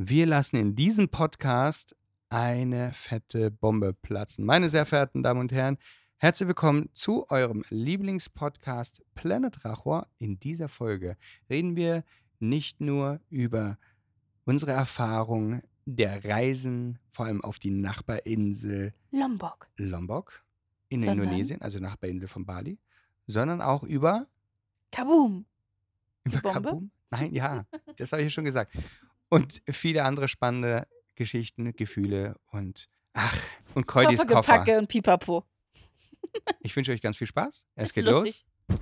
Wir lassen in diesem Podcast eine fette Bombe platzen. Meine sehr verehrten Damen und Herren, herzlich willkommen zu eurem Lieblingspodcast Planet Rachor. In dieser Folge reden wir nicht nur über unsere Erfahrung der Reisen, vor allem auf die Nachbarinsel Lombok. Lombok in Sondern? Indonesien, also Nachbarinsel von Bali, sondern auch über, Kaboom. über? Kabum. Nein, ja, das habe ich ja schon gesagt. Und viele andere spannende Geschichten, Gefühle und ach, und Kreudis Koffer. Koffergepacke und Pipapo. Ich wünsche euch ganz viel Spaß. Es Ist geht lustig. los.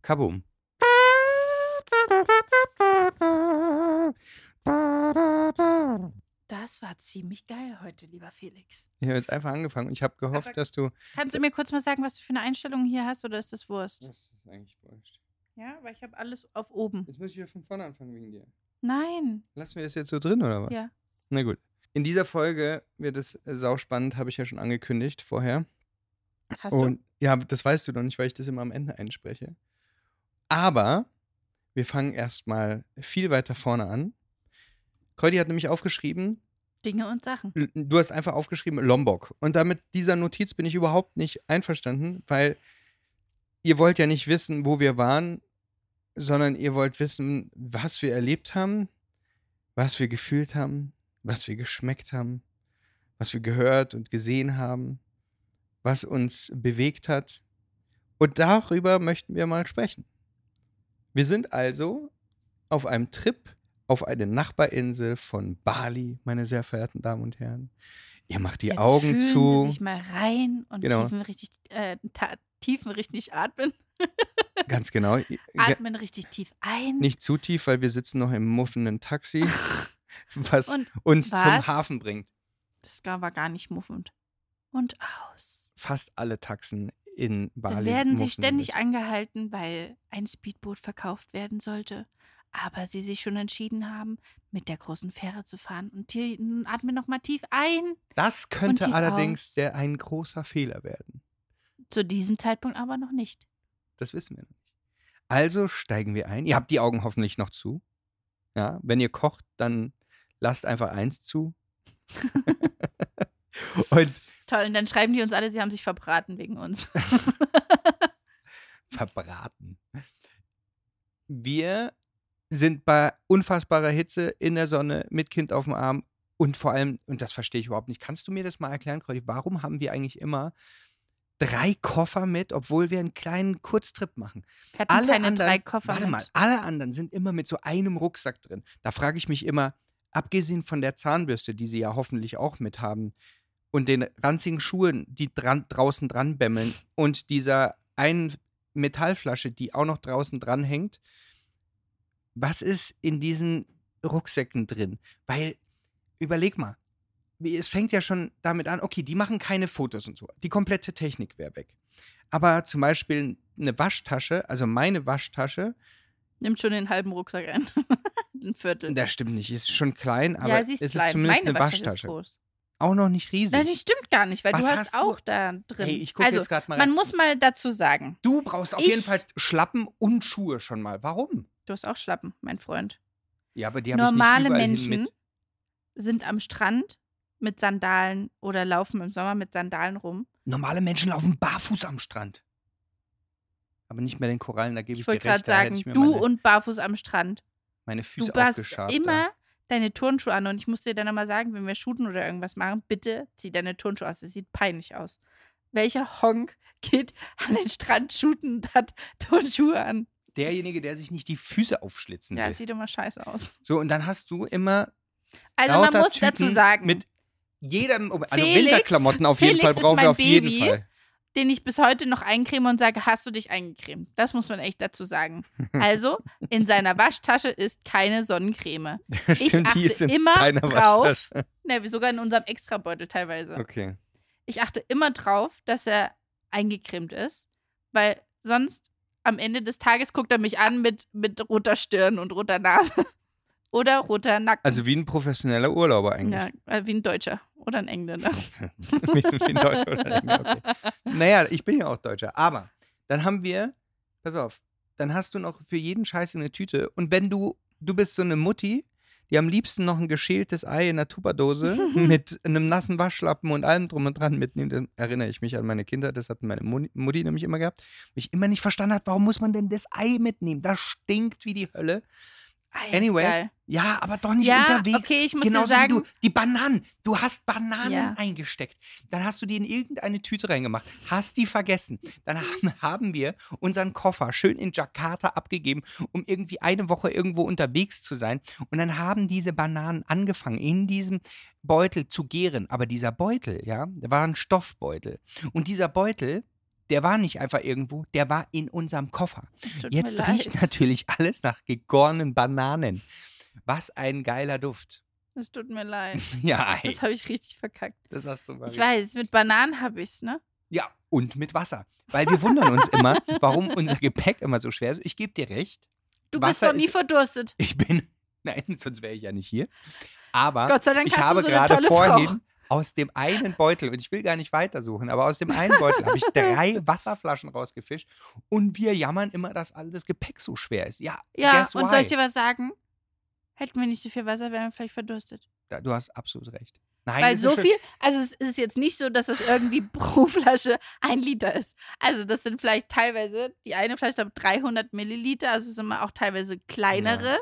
Kabum. Das war ziemlich geil heute, lieber Felix. Ich habe jetzt einfach angefangen und ich habe gehofft, Aber- dass du. Kannst du mir kurz mal sagen, was du für eine Einstellung hier hast oder ist das Wurst? Das ist eigentlich wurscht. Ja, weil ich habe alles auf oben. Jetzt muss ich wieder von vorne anfangen wegen dir. Nein. Lassen wir das jetzt so drin oder was? Ja. Na gut. In dieser Folge wird es äh, sauspannend, habe ich ja schon angekündigt vorher. Hast Und ja, das weißt du noch nicht, weil ich das immer am Ende einspreche. Aber wir fangen erstmal viel weiter vorne an. Kreudi hat nämlich aufgeschrieben, du Dinge und Sachen? Du hast einfach aufgeschrieben Lombok. Und damit dieser Notiz bin ich überhaupt nicht einverstanden, weil ihr wollt ja nicht wissen, wo wir waren, sondern ihr wollt wissen, was wir erlebt haben, was wir gefühlt haben, was wir geschmeckt haben, was wir gehört und gesehen haben, was uns bewegt hat. Und darüber möchten wir mal sprechen. Wir sind also auf einem Trip auf eine Nachbarinsel von Bali, meine sehr verehrten Damen und Herren. Ihr macht die Jetzt Augen fühlen zu. Sie sich mal rein und Genau. tiefen richtig, äh, tiefen richtig atmen. Ganz genau. Ge- Atmen richtig tief ein. Nicht zu tief, weil wir sitzen noch im muffenden Taxi, was Und uns zum was? Hafen bringt. das war gar nicht muffend. Und aus. Fast alle Taxen in Bali. Dann werden sie ständig mit. angehalten, weil ein Speedboot verkauft werden sollte. Aber sie sich schon entschieden haben, mit der großen Fähre zu fahren. Und hier nun atmen noch mal tief ein. Das könnte allerdings aus. der ein großer Fehler werden. Zu diesem Zeitpunkt aber noch nicht. Das wissen wir noch nicht. Also steigen wir ein. Ihr habt die Augen hoffentlich noch zu. Ja, wenn ihr kocht, dann lasst einfach eins zu. Und Toll, und dann schreiben die uns alle, sie haben sich verbraten wegen uns. verbraten. Wir sind bei unfassbarer Hitze in der Sonne mit Kind auf dem Arm und vor allem, und das verstehe ich überhaupt nicht, kannst du mir das mal erklären, Claudia, warum haben wir eigentlich immer drei Koffer mit, obwohl wir einen kleinen Kurztrip machen? Wir hatten keine drei Koffer warte mit. mal, alle anderen sind immer mit so einem Rucksack drin. Da frage ich mich immer, abgesehen von der Zahnbürste, die sie ja hoffentlich auch mit haben, und den ranzigen Schuhen, die dran, draußen dran bämmeln und dieser einen Metallflasche, die auch noch draußen dran hängt, was ist in diesen Rucksäcken drin? Weil, überleg mal, es fängt ja schon damit an, okay, die machen keine Fotos und so. Die komplette Technik wäre weg. Aber zum Beispiel eine Waschtasche, also meine Waschtasche, Nimmt schon den halben Rucksack ein. Ein Viertel. das stimmt nicht, ist schon klein, aber ja, sie ist es klein. ist zumindest Meine eine Waschtasche ist Waschtasche. groß. Auch noch nicht riesig. Nein, das stimmt gar nicht, weil Was du hast hast du? auch da drin. Hey, ich gucke also, jetzt gerade mal man rein. muss mal dazu sagen, Du brauchst auf jeden Fall Schlappen und Schuhe schon mal. Warum? du hast auch Schlappen, mein Freund. Ja, aber die habe ich nicht Normale überall hin Menschen mit. sind am Strand mit Sandalen oder laufen im Sommer mit Sandalen rum. Normale Menschen laufen barfuß am Strand. Aber nicht mehr den Korallen, da gebe ich, Ich dir wollte recht. gerade da hätte sagen, ich mir du meine, und barfuß am Strand. meine Füße du aufgeschabt. immer deine Turnschuhe an und ich muss dir dann nochmal sagen, wenn wir shooten oder irgendwas machen, bitte zieh deine Turnschuhe aus. Das sieht peinlich aus. Welcher Honk geht an den Strand shooten und hat Turnschuhe an? Derjenige, der sich nicht die Füße aufschlitzen Ja, will. es sieht immer scheiße aus. So, und dann hast du immer Also man muss Typen dazu sagen, mit jedem, also Felix- Winterklamotten auf jeden Felix Fall brauchen wir auf jeden Baby. Fall. den ich bis heute noch eincreme und sage, hast du dich eingecremt? Das muss man echt dazu sagen. Also, in seiner Waschtasche ist keine Sonnencreme. Ich Stimmt, achte ist in immer drauf. Ne, sogar in unserem Extrabeutel teilweise. Okay. Ich achte immer drauf, dass er eingecremt ist, weil sonst am Ende des Tages guckt er mich an mit, mit roter Stirn und roter Nase. Oder roter Nacken. Also wie ein professioneller Urlauber eigentlich. ja, äh, wie ein Deutscher oder ein Engländer. wie, wie ein Deutscher oder Engländer, okay. Naja, ich bin ja auch Deutscher. Aber dann haben wir, pass auf, dann hast du noch für jeden Scheiß eine Tüte. Und wenn du, du bist so eine Mutti, die am liebsten noch ein geschältes Ei in der Tupperdose mit einem nassen Waschlappen und allem drum und dran mitnehmen. Dann erinnere ich mich an meine Kinder, das hat meine Mu- Mutti nämlich immer gehabt. Wo ich immer nicht verstanden habe, warum muss man denn das Ei mitnehmen? Das stinkt wie die Hölle. Anyways, geil. ja, aber doch nicht Ja, unterwegs. okay, ich muss dir Genauso sagen, wie du. Die Bananen. Du hast Bananen Ja. eingesteckt. Dann hast du die in irgendeine Tüte reingemacht. Hast die vergessen. Dann haben, haben wir unseren Koffer schön in Jakarta abgegeben, um irgendwie eine Woche irgendwo unterwegs zu sein. Und dann haben diese Bananen angefangen, in diesem Beutel zu gären. Aber dieser Beutel, ja, der war ein Stoffbeutel. Und dieser Beutel, der war nicht einfach irgendwo, der war in unserem Koffer. es Jetzt riecht leid. natürlich alles nach gegorenen Bananen. Was ein geiler Duft. Es tut mir leid. Ja, ey, Das habe ich richtig verkackt. das hast du mal. Ich weiß, mit Bananen habe ich's, ne? Ja, und mit Wasser. Weil wir wundern uns immer, warum unser Gepäck immer so schwer ist. Ich gebe dir recht. Du Wasser bist doch nie ist- verdurstet. Ich bin. Nein, sonst wäre ich ja nicht hier. Aber Gott sei Dank ich hast habe du so eine gerade tolle vorhin Frau. Aus dem einen Beutel, und ich will gar nicht weitersuchen, aber aus dem einen Beutel habe ich drei Wasserflaschen rausgefischt und wir jammern immer, dass all das Gepäck so schwer ist. Ja, Ja, und why? soll ich dir was sagen? Hätten wir nicht so viel Wasser, wären wir vielleicht verdurstet. Da- Du hast absolut recht. Nein, Weil so viel, also es ist jetzt nicht so, dass es irgendwie pro Flasche ein Liter ist. Also das sind vielleicht teilweise, die eine Flasche hat 300 Milliliter, also es sind immer auch teilweise kleinere.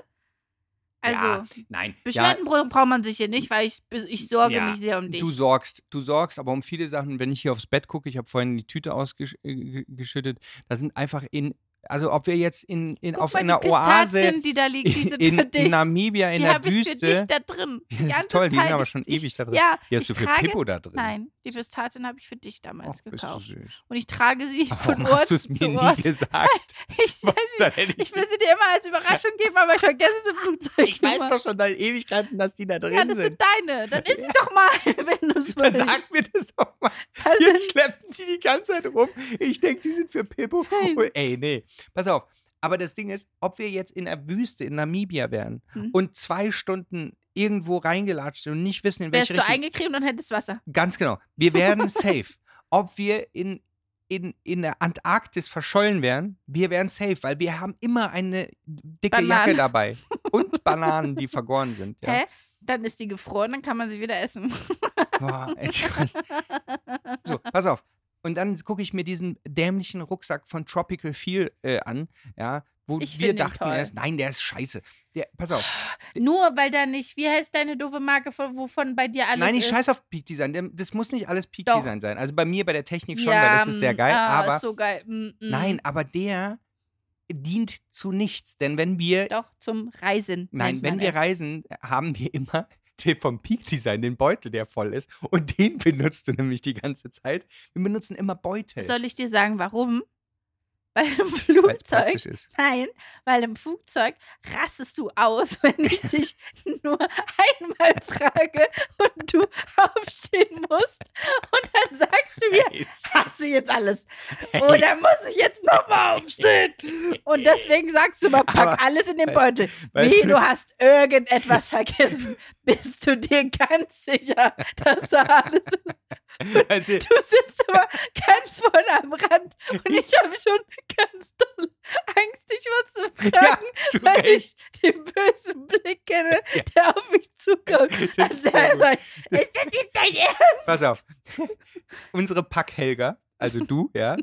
Also ja, nein. Beschwerden bra- braucht man sich hier nicht, weil ich, ich sorge Ja, mich sehr um dich. Du sorgst, du sorgst, aber um viele Sachen, wenn ich hier aufs Bett gucke, ich habe vorhin die Tüte ausgeschüttet, da sind einfach in, also ob wir jetzt in, in Guck auf mal, einer die Oase die da liegen, die sind in, für in dich. Namibia in die der habe ich für dich Wüste. da drin. Die Ja, ist toll, die Zeit sind aber ist- schon ich, ewig da drin. Ja, Hier hast du für Pippo da drin. Nein, die Pistazien habe ich für dich damals du gekauft. süß. Und ich trage sie von Warum Ort hast du es mir zu nie Ort. gesagt? Ich, weiß Dann hätte Ich ich will sie dir immer als Überraschung geben, aber ich vergesse es im Flugzeug. ich weiß doch schon seit Ewigkeiten, dass die da drin Ja, das sind. sind deine. Dann isst sie doch mal, wenn du es Dann willst. sag mir das doch mal. Das Hier sind- schleppen die die ganze Zeit rum. Ich denke, die sind für Pippo. Und, ey, nee. Pass auf. Aber das Ding ist, ob wir jetzt in der Wüste in Namibia wären Hm. und zwei Stunden irgendwo reingelatscht sind und nicht wissen, in Wärst welche du Richtung. eingecremt und hättest Wasser. Ganz genau. Wir wären safe. Ob wir in, in, in der Antarktis verschollen wären, wir wären safe, weil wir haben immer eine dicke Bananen. Jacke dabei. Und Bananen, die vergoren sind. Ja. Hä? Dann ist die gefroren, dann kann man sie wieder essen. Boah, ich weiß. So, pass auf. Und dann gucke ich mir diesen dämlichen Rucksack von Tropical Feel äh, an, ja, wo Ich wir dachten erst, nein, der ist scheiße. Der, pass auf. Nur weil da nicht, wie heißt deine doofe Marke, von, wovon bei dir alles nein, ich ist? scheiß auf Peak Design. Das muss nicht alles Peak Doch. Design sein. Also bei mir, bei der Technik schon, ja, weil das ist sehr geil. Ah, aber ist so geil. Mm, mm. nein, aber der dient zu nichts. Denn wenn wir, Doch, zum Reisen. nein, wenn wir es. reisen, haben wir immer den vom Peak Design, den Beutel, der voll ist. Und den benutzt du nämlich die ganze Zeit. Wir benutzen immer Beutel. Soll ich dir sagen, warum? Weil im Flugzeug. Nein, weil im Flugzeug rastest du aus, wenn ich dich nur einmal frage und du aufstehen musst. Und dann sagst du mir, hast du jetzt alles? Oder muss ich jetzt nochmal aufstehen? Und deswegen sagst du mal, pack Aber, alles in den Beutel. weißt Wie, du- du hast irgendetwas vergessen. Bist du dir ganz sicher, dass da alles ist? Also, Du sitzt aber ganz vorne am Rand und ich habe schon ganz doll Angst, dich was zu ja, fragen, zu weil Recht. ich den bösen Blick kenne, Ja. der auf mich zukommt. Das ist Also, einmal, ist das jetzt dein Ernst? Pass auf. Unsere Packhelga, also du, ja,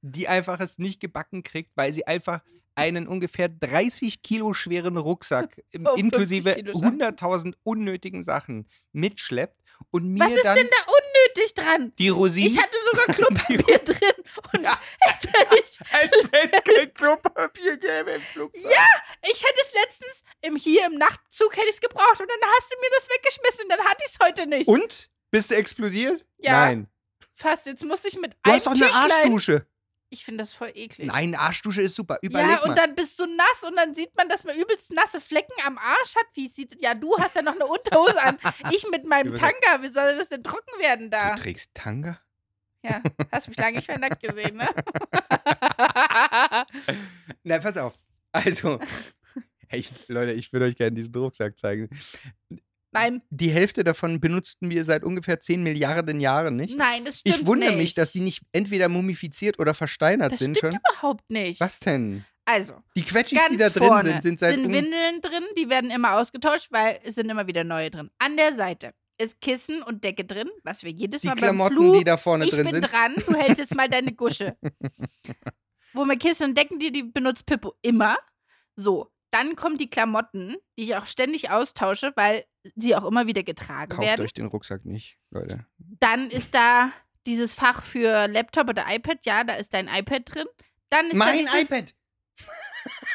die einfach es nicht gebacken kriegt, weil sie einfach einen ungefähr 30 Kilo schweren Rucksack Oh, 50 inklusive Kilo schon. 100.000 unnötigen Sachen mitschleppt und mir Was ist dann denn da unnötig dran? die Rosinen, Ich hatte sogar Klopapier drin und Ja. es hätte ich, als wenn es kein Klopapier gäbe im Flugzeug. Ja! ich hätte es letztens im, hier im Nachtzug hätte ich es gebraucht und dann hast du mir das weggeschmissen und dann hatte ich es heute nicht. Und? Bist du explodiert? Ja. Nein. Fast, jetzt musste ich mit Du einem hast doch eine Tüchlein. Arschdusche. Ich finde das voll eklig. Nein, Arschdusche ist super. Überleg ja, mal. und dann bist du nass und dann sieht man, dass man übelst nasse Flecken am Arsch hat. Wie sieht Ja, du hast ja noch eine Unterhose an. Ich mit meinem Tanga, wie soll das denn trocken werden da? du trägst Tanga? Ja, hast mich lange nicht mehr nackt gesehen, ne? Na, pass auf. Also, hey, Leute, ich würde euch gerne diesen Rucksack zeigen. Nein, Die Hälfte davon benutzten wir seit ungefähr 10 Milliarden Jahren nicht. nein, das stimmt ich wundere nicht. mich, dass die nicht entweder mumifiziert oder versteinert Das sind stimmt schon. überhaupt nicht. Was denn? Also, Die Quetschis, die da drin sind, sind seit. um- Windeln drin, die werden immer ausgetauscht, weil es sind immer wieder neue drin. An der Seite ist Kissen und Decke drin, was wir jedes die Mal beim Klamotten, Flug die da vorne ich drin bin sind. dran, du hältst jetzt mal deine Gusche. Wo wir Kissen und Decken, die, die benutzt Pippo immer. So, dann kommen die Klamotten, die ich auch ständig austausche, weil sie auch immer wieder getragen Kauft werden. euch den Rucksack nicht, Leute. Dann ist da dieses Fach für Laptop oder iPad. Ja, da ist dein iPad drin. Dann ist da Mein dieses iPad!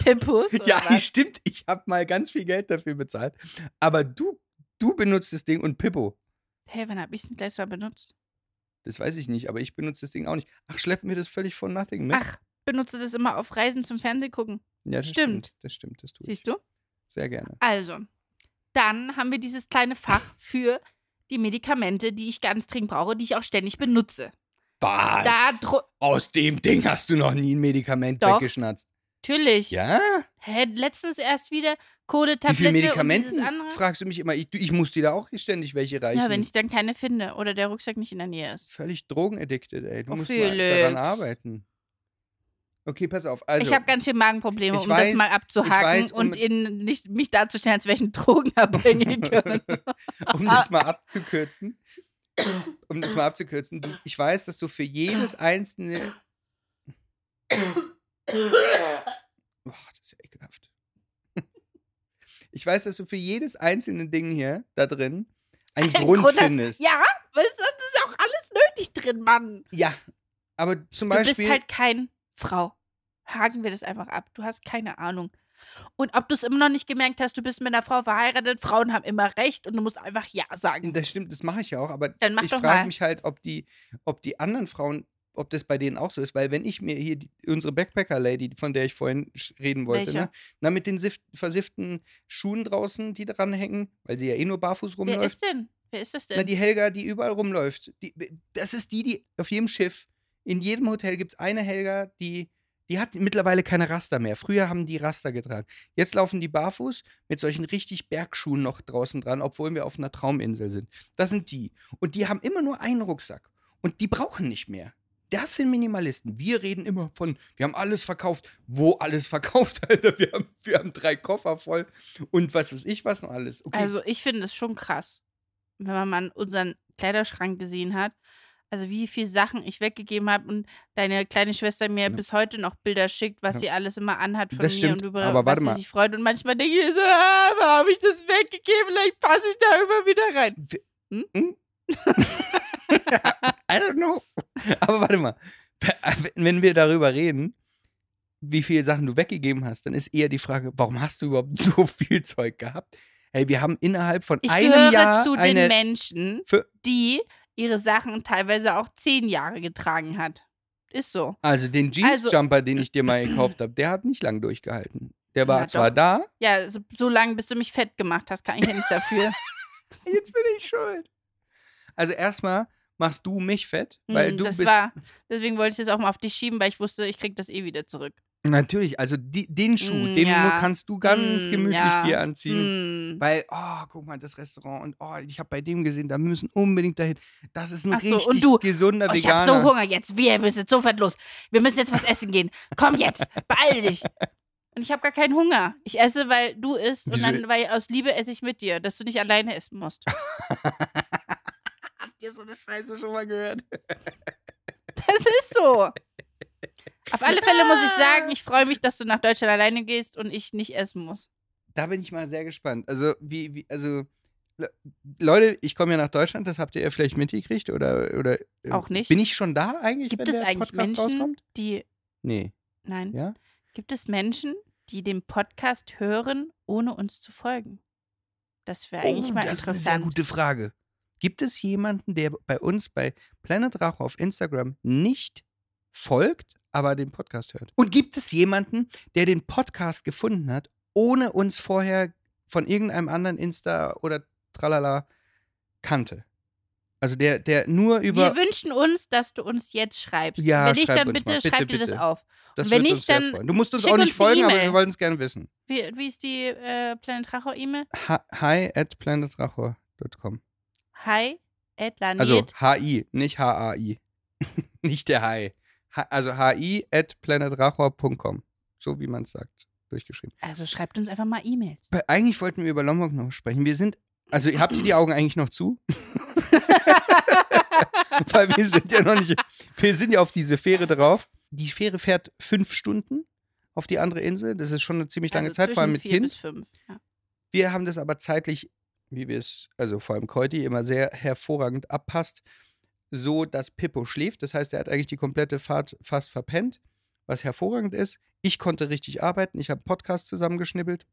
Pippus. oder Ja, was? stimmt. Ich habe mal ganz viel Geld dafür bezahlt. Aber du, du benutzt das Ding und Pippo. Hey, wann habe ich es denn gleich mal benutzt? Das weiß ich nicht, aber ich benutze das Ding auch nicht. Ach, schleppen wir das völlig von Nothing mit? Ach, benutze das immer auf Reisen zum Fernsehen gucken. ja, das stimmt. Das stimmt, das tue ich. Siehst du? Sehr gerne. Also, dann haben wir dieses kleine Fach für die Medikamente, die ich ganz dringend brauche, die ich auch ständig benutze. Was? Da Aus dem Ding hast du noch nie ein Medikament Doch. weggeschnatzt. natürlich. Ja? Hä, letztens erst wieder Wie Kodetablette viele andere. fragst du mich immer? Ich, du- ich muss dir da auch ständig welche reichen. Ja, wenn ich dann keine finde oder der Rucksack nicht in der Nähe ist. Völlig drogenaddicted, ey. Du Oh, musst mal daran Felix. arbeiten. Okay, pass auf. Also, ich habe ganz viele Magenprobleme, um weiß- das mal abzuhaken weiß, um- und in, nicht, mich darzustellen, als wäre ich ein Drogenabhängiger. um das mal abzukürzen, um das mal abzukürzen, du, ich weiß, dass du für jedes einzelne. Boah, das ist ja ekelhaft. Ich weiß, dass du für jedes einzelne Ding hier da drin einen Ein Grund, Grund, findest. ja, was- das ist auch alles nötig drin, Mann. Ja, aber zum Du Beispiel. bist halt kein Frau. Haken wir das einfach ab. Du hast keine Ahnung. Und ob du es immer noch nicht gemerkt hast, du bist mit einer Frau verheiratet, Frauen haben immer recht und du musst einfach Ja sagen. das stimmt, das mache ich ja auch, aber ich frage mich halt, ob die, ob die anderen Frauen, ob das bei denen auch so ist, weil wenn ich mir hier die, unsere Backpacker-Lady, von der ich vorhin reden wollte, ne? na mit den sift, versifften Schuhen draußen, die dran hängen, weil sie ja eh nur barfuß Wer rumläuft. ist denn? Wer ist das denn? Na, die Helga, die überall rumläuft. Die, das ist die, die auf jedem Schiff, in jedem Hotel gibt es eine Helga, die, die hat mittlerweile keine Raster mehr. Früher haben die Raster getragen. Jetzt laufen die barfuß mit solchen richtig Bergschuhen noch draußen dran, obwohl wir auf einer Trauminsel sind. Das sind die. Und die haben immer nur einen Rucksack. Und die brauchen nicht mehr. Das sind Minimalisten. Wir reden immer von, wir haben alles verkauft. Wo alles verkauft, Alter? Wir haben, wir haben drei Koffer voll und was weiß ich was noch alles. Okay. Also ich finde es schon krass, wenn man mal unseren Kleiderschrank gesehen hat. Also wie viele Sachen ich weggegeben habe und deine kleine Schwester mir Ja. bis heute noch Bilder schickt, was Ja. sie alles immer anhat von Das mir stimmt, und über aber was sie sich freut. Und manchmal denke ich mir so, ah, warum habe ich das weggegeben? Vielleicht passe ich da immer wieder rein. Hm? I don't know. Aber warte mal. Wenn wir darüber reden, wie viele Sachen du weggegeben hast, dann ist eher die Frage, warum hast du überhaupt so viel Zeug gehabt? Hey, wir haben innerhalb von Ich einem gehöre Jahr zu den eine. Menschen, Für- die ihre Sachen teilweise auch zehn Jahre getragen hat. Ist so. Also den Also- Jeans-Jumper, den ich dir mal gekauft habe, der hat nicht lang durchgehalten. Der war zwar doch. da, Ja, so, so lange, bis du mich fett gemacht hast, kann ich ja nicht dafür. jetzt bin ich schuld. Also erstmal machst du mich fett, weil Hm, du das bist war, deswegen wollte ich das auch mal auf dich schieben, weil ich wusste, ich krieg das eh wieder zurück. Natürlich, also die, den Schuh, Mm, den ja. kannst du ganz Mm, gemütlich ja. dir anziehen. Hm. Weil, oh, guck mal, das Restaurant und oh, ich habe bei dem gesehen, da müssen unbedingt dahin. Das ist ein Ach so, richtig und du, gesunder Oh, ich hab Veganer. so Hunger jetzt. Wir müssen jetzt sofort los. Wir müssen jetzt was essen gehen. Komm jetzt, beeil dich. Und ich habe gar keinen Hunger. Ich esse, weil du isst und dann, weil aus Liebe esse ich mit dir, dass du nicht alleine essen musst. Habt ihr so eine Scheiße schon mal gehört? Das ist so. Auf alle Fälle muss ich sagen, ich freue mich, dass du nach Deutschland alleine gehst und ich nicht essen muss. Da bin ich mal sehr gespannt. Also, wie, wie also, Le- Leute, ich komme ja nach Deutschland, das habt ihr ja vielleicht mitgekriegt oder, oder äh, Auch nicht. Bin ich schon da eigentlich, Gibt es eigentlich Podcast Menschen, rauskommt? die. Nee, Nein. ja? Gibt es Menschen, die den Podcast hören, ohne uns zu folgen? Das wäre eigentlich mal Oh, das interessant. ist eine sehr gute Frage. Gibt es jemanden, der bei uns bei Planet Rache auf Instagram nicht folgt, aber den Podcast hört? Und gibt es jemanden, der den Podcast gefunden hat, ohne uns vorher von irgendeinem anderen Insta oder Tralala kannte? Also der, der nur über. Wir wünschen uns, dass du uns jetzt schreibst. Ja, wenn nicht, schreib dann bitte. Bitte, schreib dir das bitte. auf. das wenn nicht, dann freuen. Du musst uns auch nicht uns folgen, aber wir wollen es gerne wissen. Wie, wie ist die äh, Planet Racho E-Mail? Hi at planetrachor.com. Hi, at Lanet. Also H-I, nicht H-A-I. nicht der Hi. Also hi at planetrachor.com. So wie man es sagt, durchgeschrieben. Also schreibt uns einfach mal E-Mails. Bei- Eigentlich wollten wir über Lombok noch sprechen. Wir sind, also habt ihr die Augen eigentlich noch zu? Weil wir sind ja noch nicht, wir sind ja auf diese Fähre drauf. Die Fähre fährt fünf Stunden auf die andere Insel. Das ist schon eine ziemlich lange also Zeit, vor allem mit vier Kind. bis fünf. Ja. Wir haben das aber zeitlich, wie wir es, also vor allem Keuti, immer sehr hervorragend abpasst, so dass Pippo schläft. Das heißt, er hat eigentlich die komplette Fahrt fast verpennt, was hervorragend ist. Ich konnte richtig arbeiten. Ich habe Podcast zusammengeschnibbelt.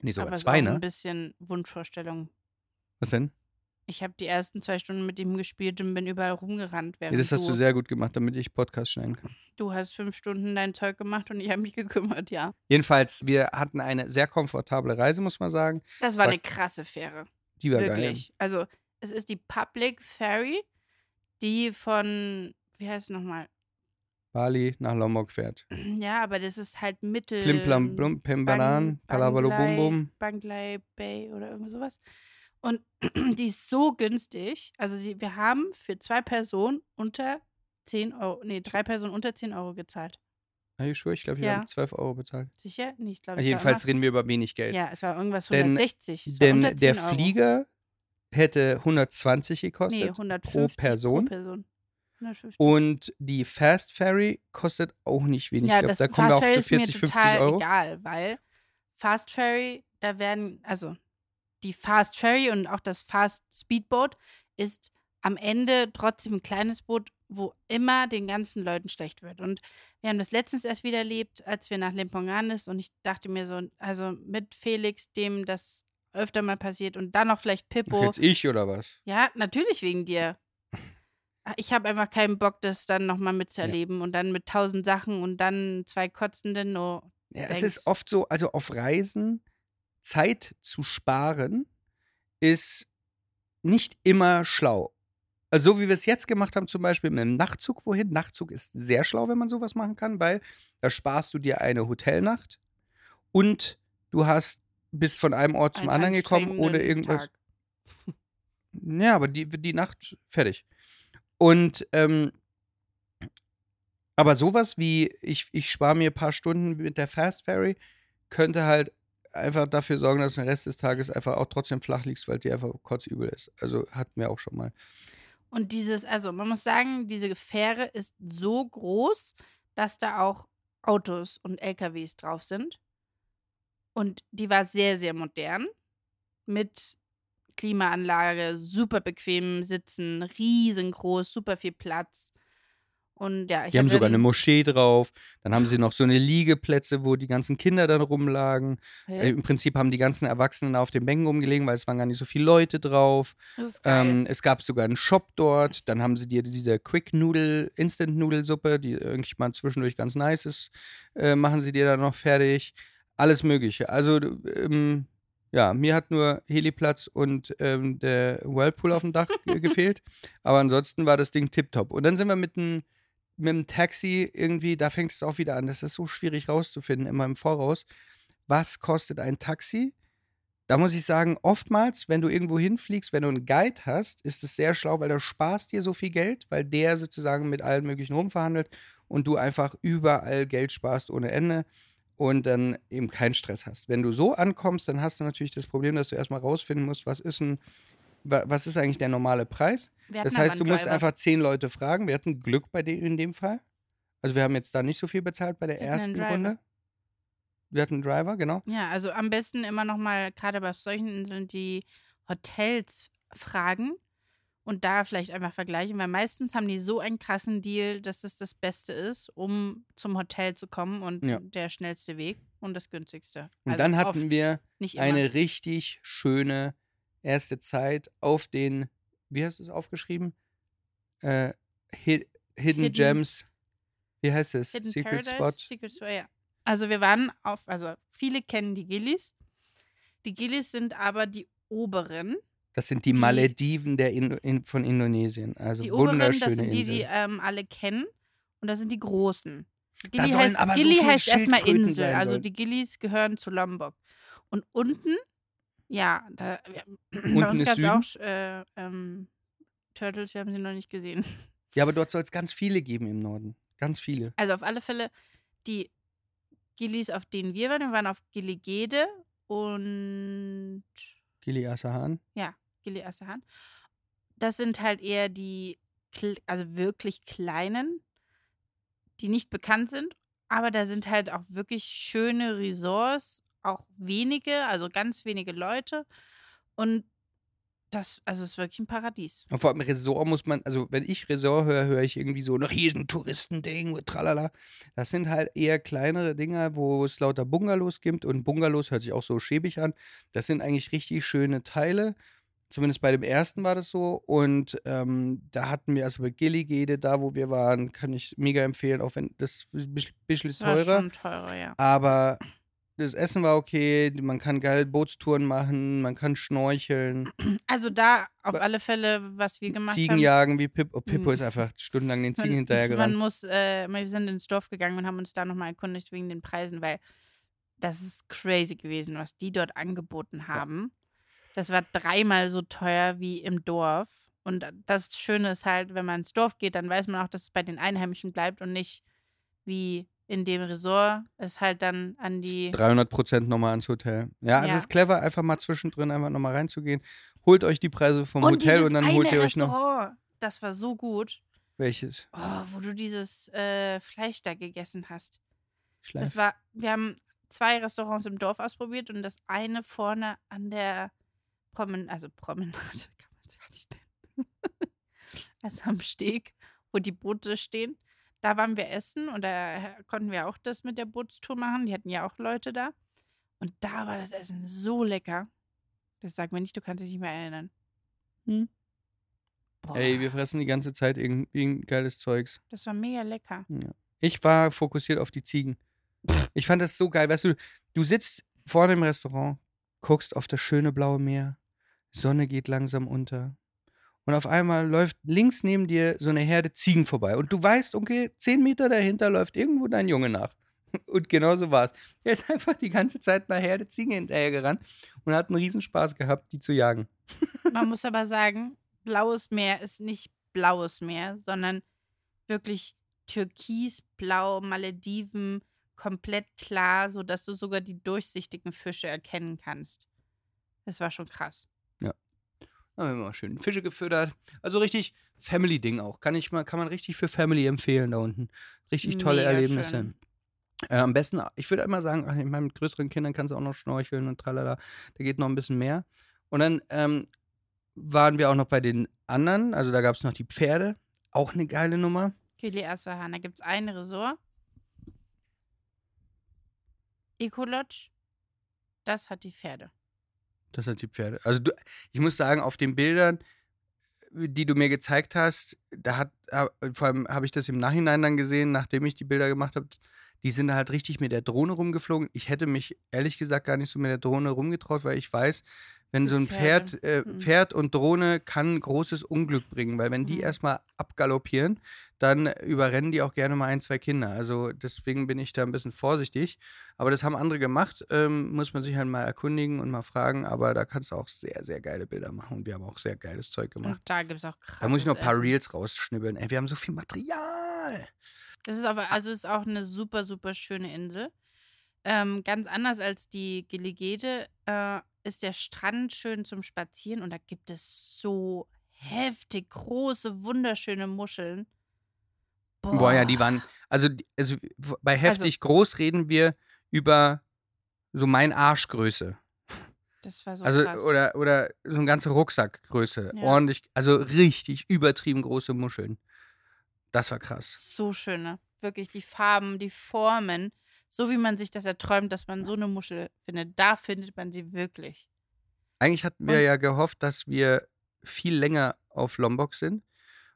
Nee, sogar Aber es ist zwei, auch ne? ein bisschen Wunschvorstellung. Was denn? Ich habe die ersten zwei Stunden mit ihm gespielt und bin überall rumgerannt. Ja, das hast du, sehr gut gemacht, damit ich Podcast schneiden kann. du hast fünf Stunden dein Zeug gemacht und ich habe mich gekümmert, ja. Jedenfalls, wir hatten eine sehr komfortable Reise, muss man sagen. Das war war- eine krasse Fähre. Die war Wirklich. Also, es ist die Public Ferry, die von, wie heißt es nochmal? Bali nach Lombok fährt. Ja, aber das ist halt Mittel. Plim plam blum, pim banan, palabalo bum bum. Banglai Bay oder irgend sowas. Und die ist so günstig. Also sie, wir haben für zwei Personen unter 10 Euro, nee, drei Personen unter 10 Euro gezahlt. Are you sure? Ich glaube, wir Ja. haben 12 Euro bezahlt. Sicher? Nee, ich glaube, Jedenfalls reden wir über wenig Geld. ja, es war irgendwas Denn- 160. es war Denn 10 der Euro. Flieger hätte 120 nee, gekostet 150 Person. Pro Person. 150. und die Fast Ferry kostet auch nicht wenig. ja, ich glaube, das da kommen wir Fast auch Ferry zu ist mir 40, 50 total Euro. egal, weil Fast Ferry, da werden, also die Fast Ferry und auch das Fast Speedboat ist am Ende trotzdem ein kleines Boot, wo immer den ganzen Leuten schlecht wird. Und wir haben das letztens erst wieder erlebt, als wir nach Limponganes und ich dachte mir so, also mit Felix, dem das öfter mal passiert und dann noch vielleicht Pippo. Jetzt ich oder was? Ja, natürlich wegen dir. Ich habe einfach keinen Bock, das dann nochmal mitzuerleben und dann mit tausend Sachen und dann zwei Kotzenden. Oh, Ja, es ist oft so, also auf Reisen Zeit zu sparen ist nicht immer schlau. Also so wie wir es jetzt gemacht haben, zum Beispiel mit einem Nachtzug wohin. Nachtzug ist sehr schlau, wenn man sowas machen kann, weil da sparst du dir eine Hotelnacht und du hast bist von einem Ort zum einen anderen gekommen ohne irgendwas. Tag. Ja, aber die, die Nacht fertig. Und ähm, aber sowas wie, ich, ich spare mir ein paar Stunden mit der Fast Ferry, könnte halt einfach dafür sorgen, dass du den Rest des Tages einfach auch trotzdem flach liegst, weil dir einfach kotzübel ist. Also hatten wir auch schon mal. Und dieses, also man muss sagen, diese Fähre ist so groß, dass da auch Autos und LKWs drauf sind. Und die war sehr, sehr modern. Mit Klimaanlage, super bequem Sitzen, riesengroß, super viel Platz. Und ja, ich Die haben hab sogar eine Moschee drauf. Dann haben sie noch so eine Liegeplätze, wo die ganzen Kinder dann rumlagen. Äh, Hä? Im Prinzip haben die ganzen Erwachsenen auf den Bänken rumgelegen, weil es waren gar nicht so viele Leute drauf. Ähm, es gab sogar einen Shop dort. Dann haben sie dir diese Quick Noodle, Instant Nudelsuppe, die irgendwie mal zwischendurch ganz nice ist, äh, machen sie dir dann noch fertig. Alles Mögliche. Also, ähm, ja, mir hat nur Heliplatz und ähm, der Whirlpool auf dem Dach ge- gefehlt. Aber ansonsten war das Ding tipptopp. Und dann sind wir mit einem mit dem Taxi irgendwie, da fängt es auch wieder an. Das ist so schwierig rauszufinden, immer im Voraus. Was kostet ein Taxi? Da muss ich sagen, oftmals, wenn du irgendwo hinfliegst, wenn du einen Guide hast, ist es sehr schlau, weil du sparst dir so viel Geld, weil der sozusagen mit allen möglichen rumverhandelt und du einfach überall Geld sparst ohne Ende und dann eben keinen Stress hast. Wenn du so ankommst, dann hast du natürlich das Problem, dass du erstmal rausfinden musst, was ist ein, wa- was ist eigentlich der normale Preis? Das heißt, du musst einfach zehn Leute fragen. Wir hatten Glück bei dem in dem Fall. Also wir haben jetzt da nicht so viel bezahlt bei der ersten. Runde. Wir hatten einen Driver, genau. Ja, also am besten immer noch mal, gerade bei solchen Inseln, die Hotels fragen und da vielleicht einfach vergleichen, weil meistens haben die so einen krassen Deal, dass das das Beste ist, um zum Hotel zu kommen und Ja. der schnellste Weg und das günstigste. Und Also dann hatten wir eine richtig schöne erste Zeit auf den, wie hast du es aufgeschrieben? Äh, Hid Hidden, Hidden- Gems. Wie heißt es? Hidden Secret Paradise, Spot. Secret Spot, ja. Also wir waren auf, also viele kennen die Gillis. Die Gillis sind aber die oberen. Das sind die, Die- Malediven der in, in, von Indonesien. Also Die oberen, wunderschöne das sind die, die Insel. ähm, alle kennen. Und das sind die großen. Sollen heißt, aber so Gilly viel heißt erstmal Insel. Also sollen. die Gillis gehören zu Lombok. Und unten, ja, da, ja bei Unten uns ist gab es auch äh, ähm, Turtles, wir haben sie noch nicht gesehen. Ja, aber dort soll es ganz viele geben im Norden. Ganz viele. Also auf alle Fälle die Gilis, auf denen wir waren, wir waren auf Giligede und Gili Asahan. Gili. Das sind halt eher die, also wirklich kleinen, die nicht bekannt sind. Aber da sind halt auch wirklich schöne Resorts, auch wenige, also ganz wenige Leute. Und das, also ist wirklich ein Paradies. Und vor allem Resort muss man, also wenn ich Resort höre, höre ich irgendwie so ein riesen Touristending, tralala. Das sind halt eher kleinere Dinger, wo es lauter Bungalows gibt und Bungalows hört sich auch so schäbig an. Das sind eigentlich richtig schöne Teile. Zumindest bei dem ersten war das so. Und ähm, da hatten wir, also bei Gilligede, da wo wir waren, kann ich mega empfehlen, auch wenn das ein bisschen Das teurer. schon teurer, ja. Aber das Essen war okay, man kann geil Bootstouren machen, man kann schnorcheln, Also da auf alle Fälle, was wir gemacht Ziegen haben. jagen wie Pippo. Pippo Mm. ist einfach stundenlang den Ziegen Man, hinterher man muss, äh, wir sind ins Dorf gegangen und haben uns da nochmal erkundigt wegen den Preisen, weil das ist crazy gewesen, was die dort angeboten haben. Das war dreimal so teuer wie im Dorf. Und das Schöne ist halt, wenn man ins Dorf geht, dann weiß man auch, dass es bei den Einheimischen bleibt und nicht wie in dem Resort es halt dann an die 300 Prozent nochmal ans Hotel. Ja, es Ja. ist clever, einfach mal zwischendrin einfach nochmal reinzugehen. Holt euch die Preise vom Hotel dieses und dann holt ihr euch noch Restaurant, Das war so gut. welches. Oh, wo du dieses äh, Fleisch da gegessen hast. Schleif. Das war, wir haben zwei Restaurants im Dorf ausprobiert und das eine vorne an der Promenade, also Promenade kann man es gar nicht nennen. also am Steg, wo die Boote stehen. Da waren wir essen und da konnten wir auch das mit der Bootstour machen. Die hatten ja auch Leute da. Und da war das Essen so lecker. Das sagt mir nicht, du kannst dich nicht mehr erinnern. Hm. Boah, Ey, wir fressen die ganze Zeit irgendwie ein geiles Zeugs. das war mega lecker. Ich war fokussiert auf die Ziegen. Ich fand das so geil. Weißt du, du sitzt vorne im Restaurant, guckst auf das schöne blaue Meer, Sonne geht langsam unter. Und auf einmal läuft links neben dir so eine Herde Ziegen vorbei. Und du weißt, okay, zehn Meter dahinter läuft irgendwo dein Junge nach. Und genau so war es. Er ist einfach die ganze Zeit einer Herde Ziegen hinterher gerannt und hat einen Riesenspaß gehabt, die zu jagen. Man muss aber sagen, blaues Meer ist nicht blaues Meer, sondern wirklich türkisblau, Malediven, komplett klar, sodass du sogar die durchsichtigen Fische erkennen kannst. Das war schon krass. Da haben wir mal schön Fische gefüttert. Also richtig Family-Ding auch. Kann, ich mal, kann man richtig für Family empfehlen da unten. Richtig tolle Mega Erlebnisse. schön. Äh, am besten, ich würde immer sagen, ich meine, mit größeren Kindern kannst du auch noch schnorcheln und tralala. Da geht noch ein bisschen mehr. Und dann ähm, waren wir auch noch bei den anderen. Also da gab es noch die Pferde. Auch eine geile Nummer. Kili da gibt es ein Resort. Ecolodge, das hat die Pferde. Das hat die Pferde. Also du, ich muss sagen, auf den Bildern, die du mir gezeigt hast, da hat, äh, vor allem habe ich das im Nachhinein dann gesehen, nachdem ich die Bilder gemacht habe, die sind halt richtig mit der Drohne rumgeflogen. Ich hätte mich ehrlich gesagt gar nicht so mit der Drohne rumgetraut, weil ich weiß, wenn so ein. Pferd, äh, Mhm. Pferd und Drohne kann großes Unglück bringen, weil wenn die Mhm. erstmal abgaloppieren, dann überrennen die auch gerne mal ein, zwei Kinder. Also deswegen bin ich da ein bisschen vorsichtig. Aber das haben andere gemacht. Ähm, muss man sich halt mal erkundigen und mal fragen. Aber da kannst du auch sehr, sehr geile Bilder machen. Und wir haben auch sehr geiles Zeug gemacht. Und da gibt es auch krass. Da muss ich noch ein paar Reels rausschnibbeln. Ey, wir haben so viel Material. Das ist aber, also ist auch eine super, super schöne Insel. Ähm, ganz anders als die Giligede äh, ist der Strand schön zum Spazieren und da gibt es so heftig große, wunderschöne Muscheln. Boah, ja, die waren. Also, also bei heftig groß reden wir über so mein Arschgröße. Das war so also, krass. oder, oder so eine ganze Rucksackgröße. Ja. Ordentlich, also richtig übertrieben große Muscheln. Das war krass. so schöne. Wirklich die Farben, die Formen. So wie man sich das erträumt, dass man so eine Muschel findet. Da findet man sie wirklich. Eigentlich hatten wir Und- ja gehofft, dass wir viel länger auf Lombok sind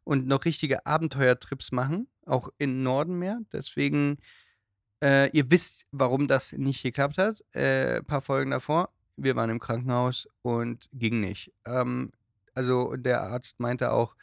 und noch richtige Abenteuertrips machen, auch im Norden mehr. Deswegen, äh, ihr wisst, warum das nicht geklappt hat. Äh, ein paar Folgen davor. Wir waren im Krankenhaus und ging nicht. Ähm, also der Arzt meinte auch,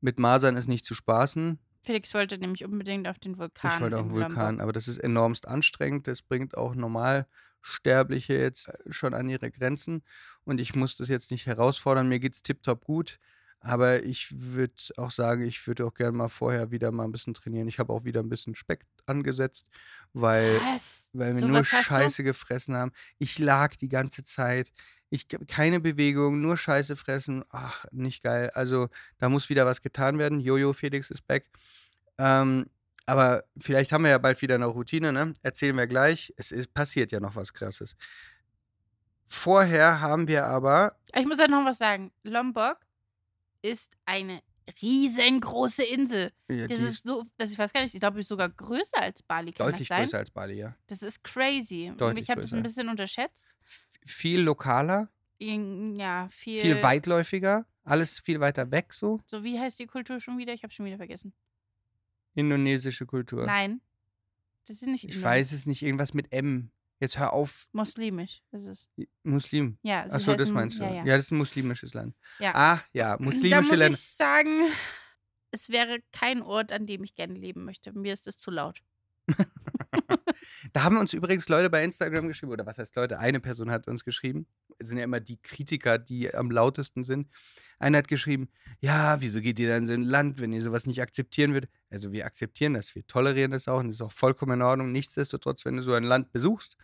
mit Masern ist nicht zu spaßen. Felix wollte nämlich unbedingt auf den Vulkan. Ich wollte auch in einen Vulkan, Lombok. aber das ist enormst anstrengend. Das bringt auch Normalsterbliche jetzt äh, schon an ihre Grenzen. Und ich muss das jetzt nicht herausfordern. Mir geht's tipptopp gut. Aber ich würde auch sagen, ich würde auch gerne mal vorher wieder mal ein bisschen trainieren. Ich habe auch wieder ein bisschen Speck angesetzt, weil, Was? weil wir So nur du? Scheiße gefressen haben. Ich lag die ganze Zeit. Ich keine Bewegung, nur Scheiße fressen. Ach, nicht geil. Also da muss wieder was getan werden. Jojo Felix ist back. Ähm, aber vielleicht haben wir ja bald wieder eine Routine, ne? Erzählen wir gleich. Es ist, passiert ja noch was Krasses. Vorher haben wir aber. Ich muss ja noch was sagen. Lombok ist eine riesengroße Insel. Ja, Das ist so, das ich weiß gar nicht, ich glaube, ist sogar größer als Bali. Kann deutlich das sein? größer als Bali, ja. Das ist crazy. Und Deutlich ich habe das ein bisschen unterschätzt. Viel lokaler, Ja, viel. viel weitläufiger, alles viel weiter weg so. So, wie heißt die Kultur schon wieder? Ich habe schon wieder vergessen. Indonesische Kultur. Nein. Das ist nicht Ich Indo- weiß es nicht, irgendwas mit M. Jetzt hör auf, Muslimisch ist es. Muslim. Ja, sie Achso, das meinst du. Ja, ja. das ist ein muslimisches Land. Ja. Ah, ja, da muslimische muss Länder. ich sagen, es wäre kein Ort, an dem ich gerne leben möchte. Mir ist es zu laut. Da haben uns übrigens Leute bei Instagram geschrieben, oder was heißt Leute? Eine Person hat uns geschrieben. Es sind ja immer die Kritiker, die am lautesten sind. Einer hat geschrieben, ja, wieso geht ihr dann so ein Land, wenn ihr sowas nicht akzeptieren würdet? Also wir akzeptieren das, wir tolerieren das auch und das ist auch vollkommen in Ordnung. Nichtsdestotrotz, wenn du so ein Land besuchst,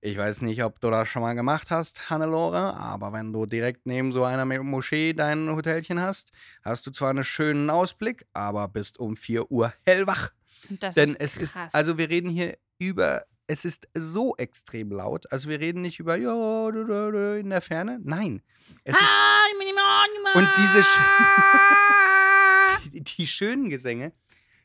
ich weiß nicht, ob du das schon mal gemacht hast, Hannelore, aber wenn du direkt neben so einer Mo- Moschee dein Hotelchen hast, hast du zwar einen schönen Ausblick, aber bist um 4 Uhr hellwach. Das Denn ist es ist, also wir reden hier über, es ist so extrem laut. Also wir reden nicht über, in der Ferne. Nein. Es ist, Und diese die, die schönen Gesänge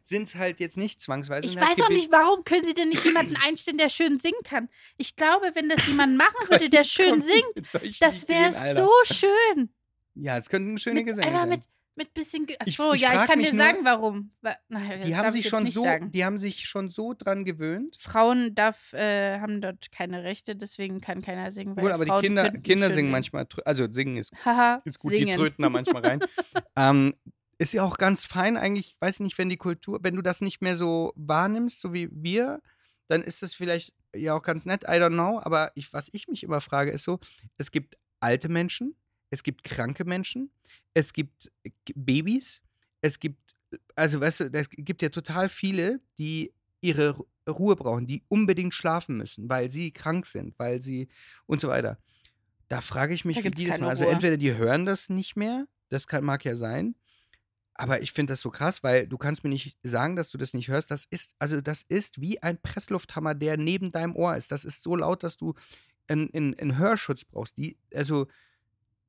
sind es halt jetzt nicht zwangsweise. Ich weiß auch nicht, warum können sie denn nicht jemanden einstellen, der schön singen kann? Ich glaube, wenn das jemand machen würde, der schön singt, das wäre so schön. Ja, es könnten schöne Mit, Gesänge sein. mit, mit bisschen. Ge Ich- Achso, ich ja, ich kann dir nur- sagen, warum. Das die haben sich ich schon so, Sagen. die haben sich schon so dran gewöhnt. Frauen darf, äh, haben dort keine Rechte, deswegen kann keiner singen. Wohl, aber Frauen die Kinder, Kinder singen manchmal, also singen ist Haha, ist gut, singen. die tröten da manchmal rein. ähm, ist ja auch ganz fein eigentlich, weiß ich nicht, wenn die Kultur, wenn du das nicht mehr so wahrnimmst, so wie wir, dann ist das vielleicht ja auch ganz nett, I don't know, aber ich, was ich mich immer frage, ist so, es gibt alte Menschen, es gibt kranke Menschen, es gibt Babys, es gibt, also weißt du, es gibt ja total viele, die ihre Ru- Ruhe brauchen, die unbedingt schlafen müssen, weil sie krank sind, weil sie und so weiter. Da frage ich mich, Da die das machen. Also entweder die hören das nicht mehr, das kann, mag ja sein, aber ich finde das so krass, weil du kannst mir nicht sagen, dass du das nicht hörst. Das ist, also das ist wie ein Presslufthammer, der neben deinem Ohr ist. Das ist so laut, dass du einen, einen, einen Hörschutz brauchst. Die, also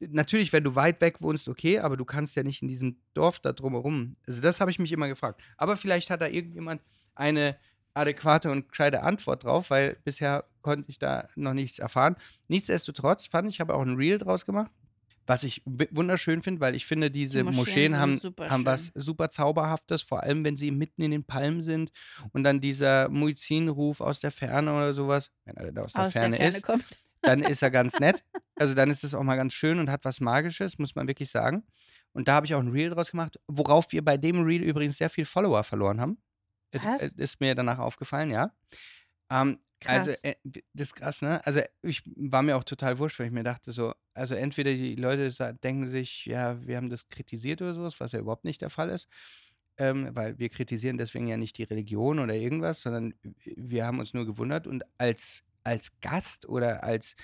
natürlich, wenn du weit weg wohnst, okay, aber du kannst ja nicht in diesem Dorf da drumherum. Also das habe ich mich immer gefragt. Aber vielleicht hat da irgendjemand eine adäquate und gescheite Antwort drauf, weil bisher konnte ich da noch nichts erfahren. Nichtsdestotrotz fand ich, habe auch ein Reel draus gemacht, was ich wunderschön finde, weil ich finde, diese Moscheen Moscheen, sind haben, haben was super Zauberhaftes, vor allem wenn sie mitten in den Palmen sind und dann dieser Muizzinruf aus der Ferne oder sowas, wenn er da aus der Aus Ferne der Ferne ist, kommt. Dann ist er ganz nett. Also dann ist es auch mal ganz schön und hat was Magisches, muss man wirklich sagen. Und da habe ich auch ein Reel draus gemacht, worauf wir bei dem Reel übrigens sehr viel Follower verloren haben. Äh, Was? äh, Ist mir danach aufgefallen, ja. Ähm, also, Krass. äh, das ist krass, ne? Also, ich war mir auch total wurscht, weil ich mir dachte, so, also entweder die Leute denken sich, ja, wir haben das kritisiert oder sowas, was ja überhaupt nicht der Fall ist. Ähm, weil wir kritisieren deswegen ja nicht die Religion oder irgendwas, sondern wir haben uns nur gewundert und als, als Gast oder als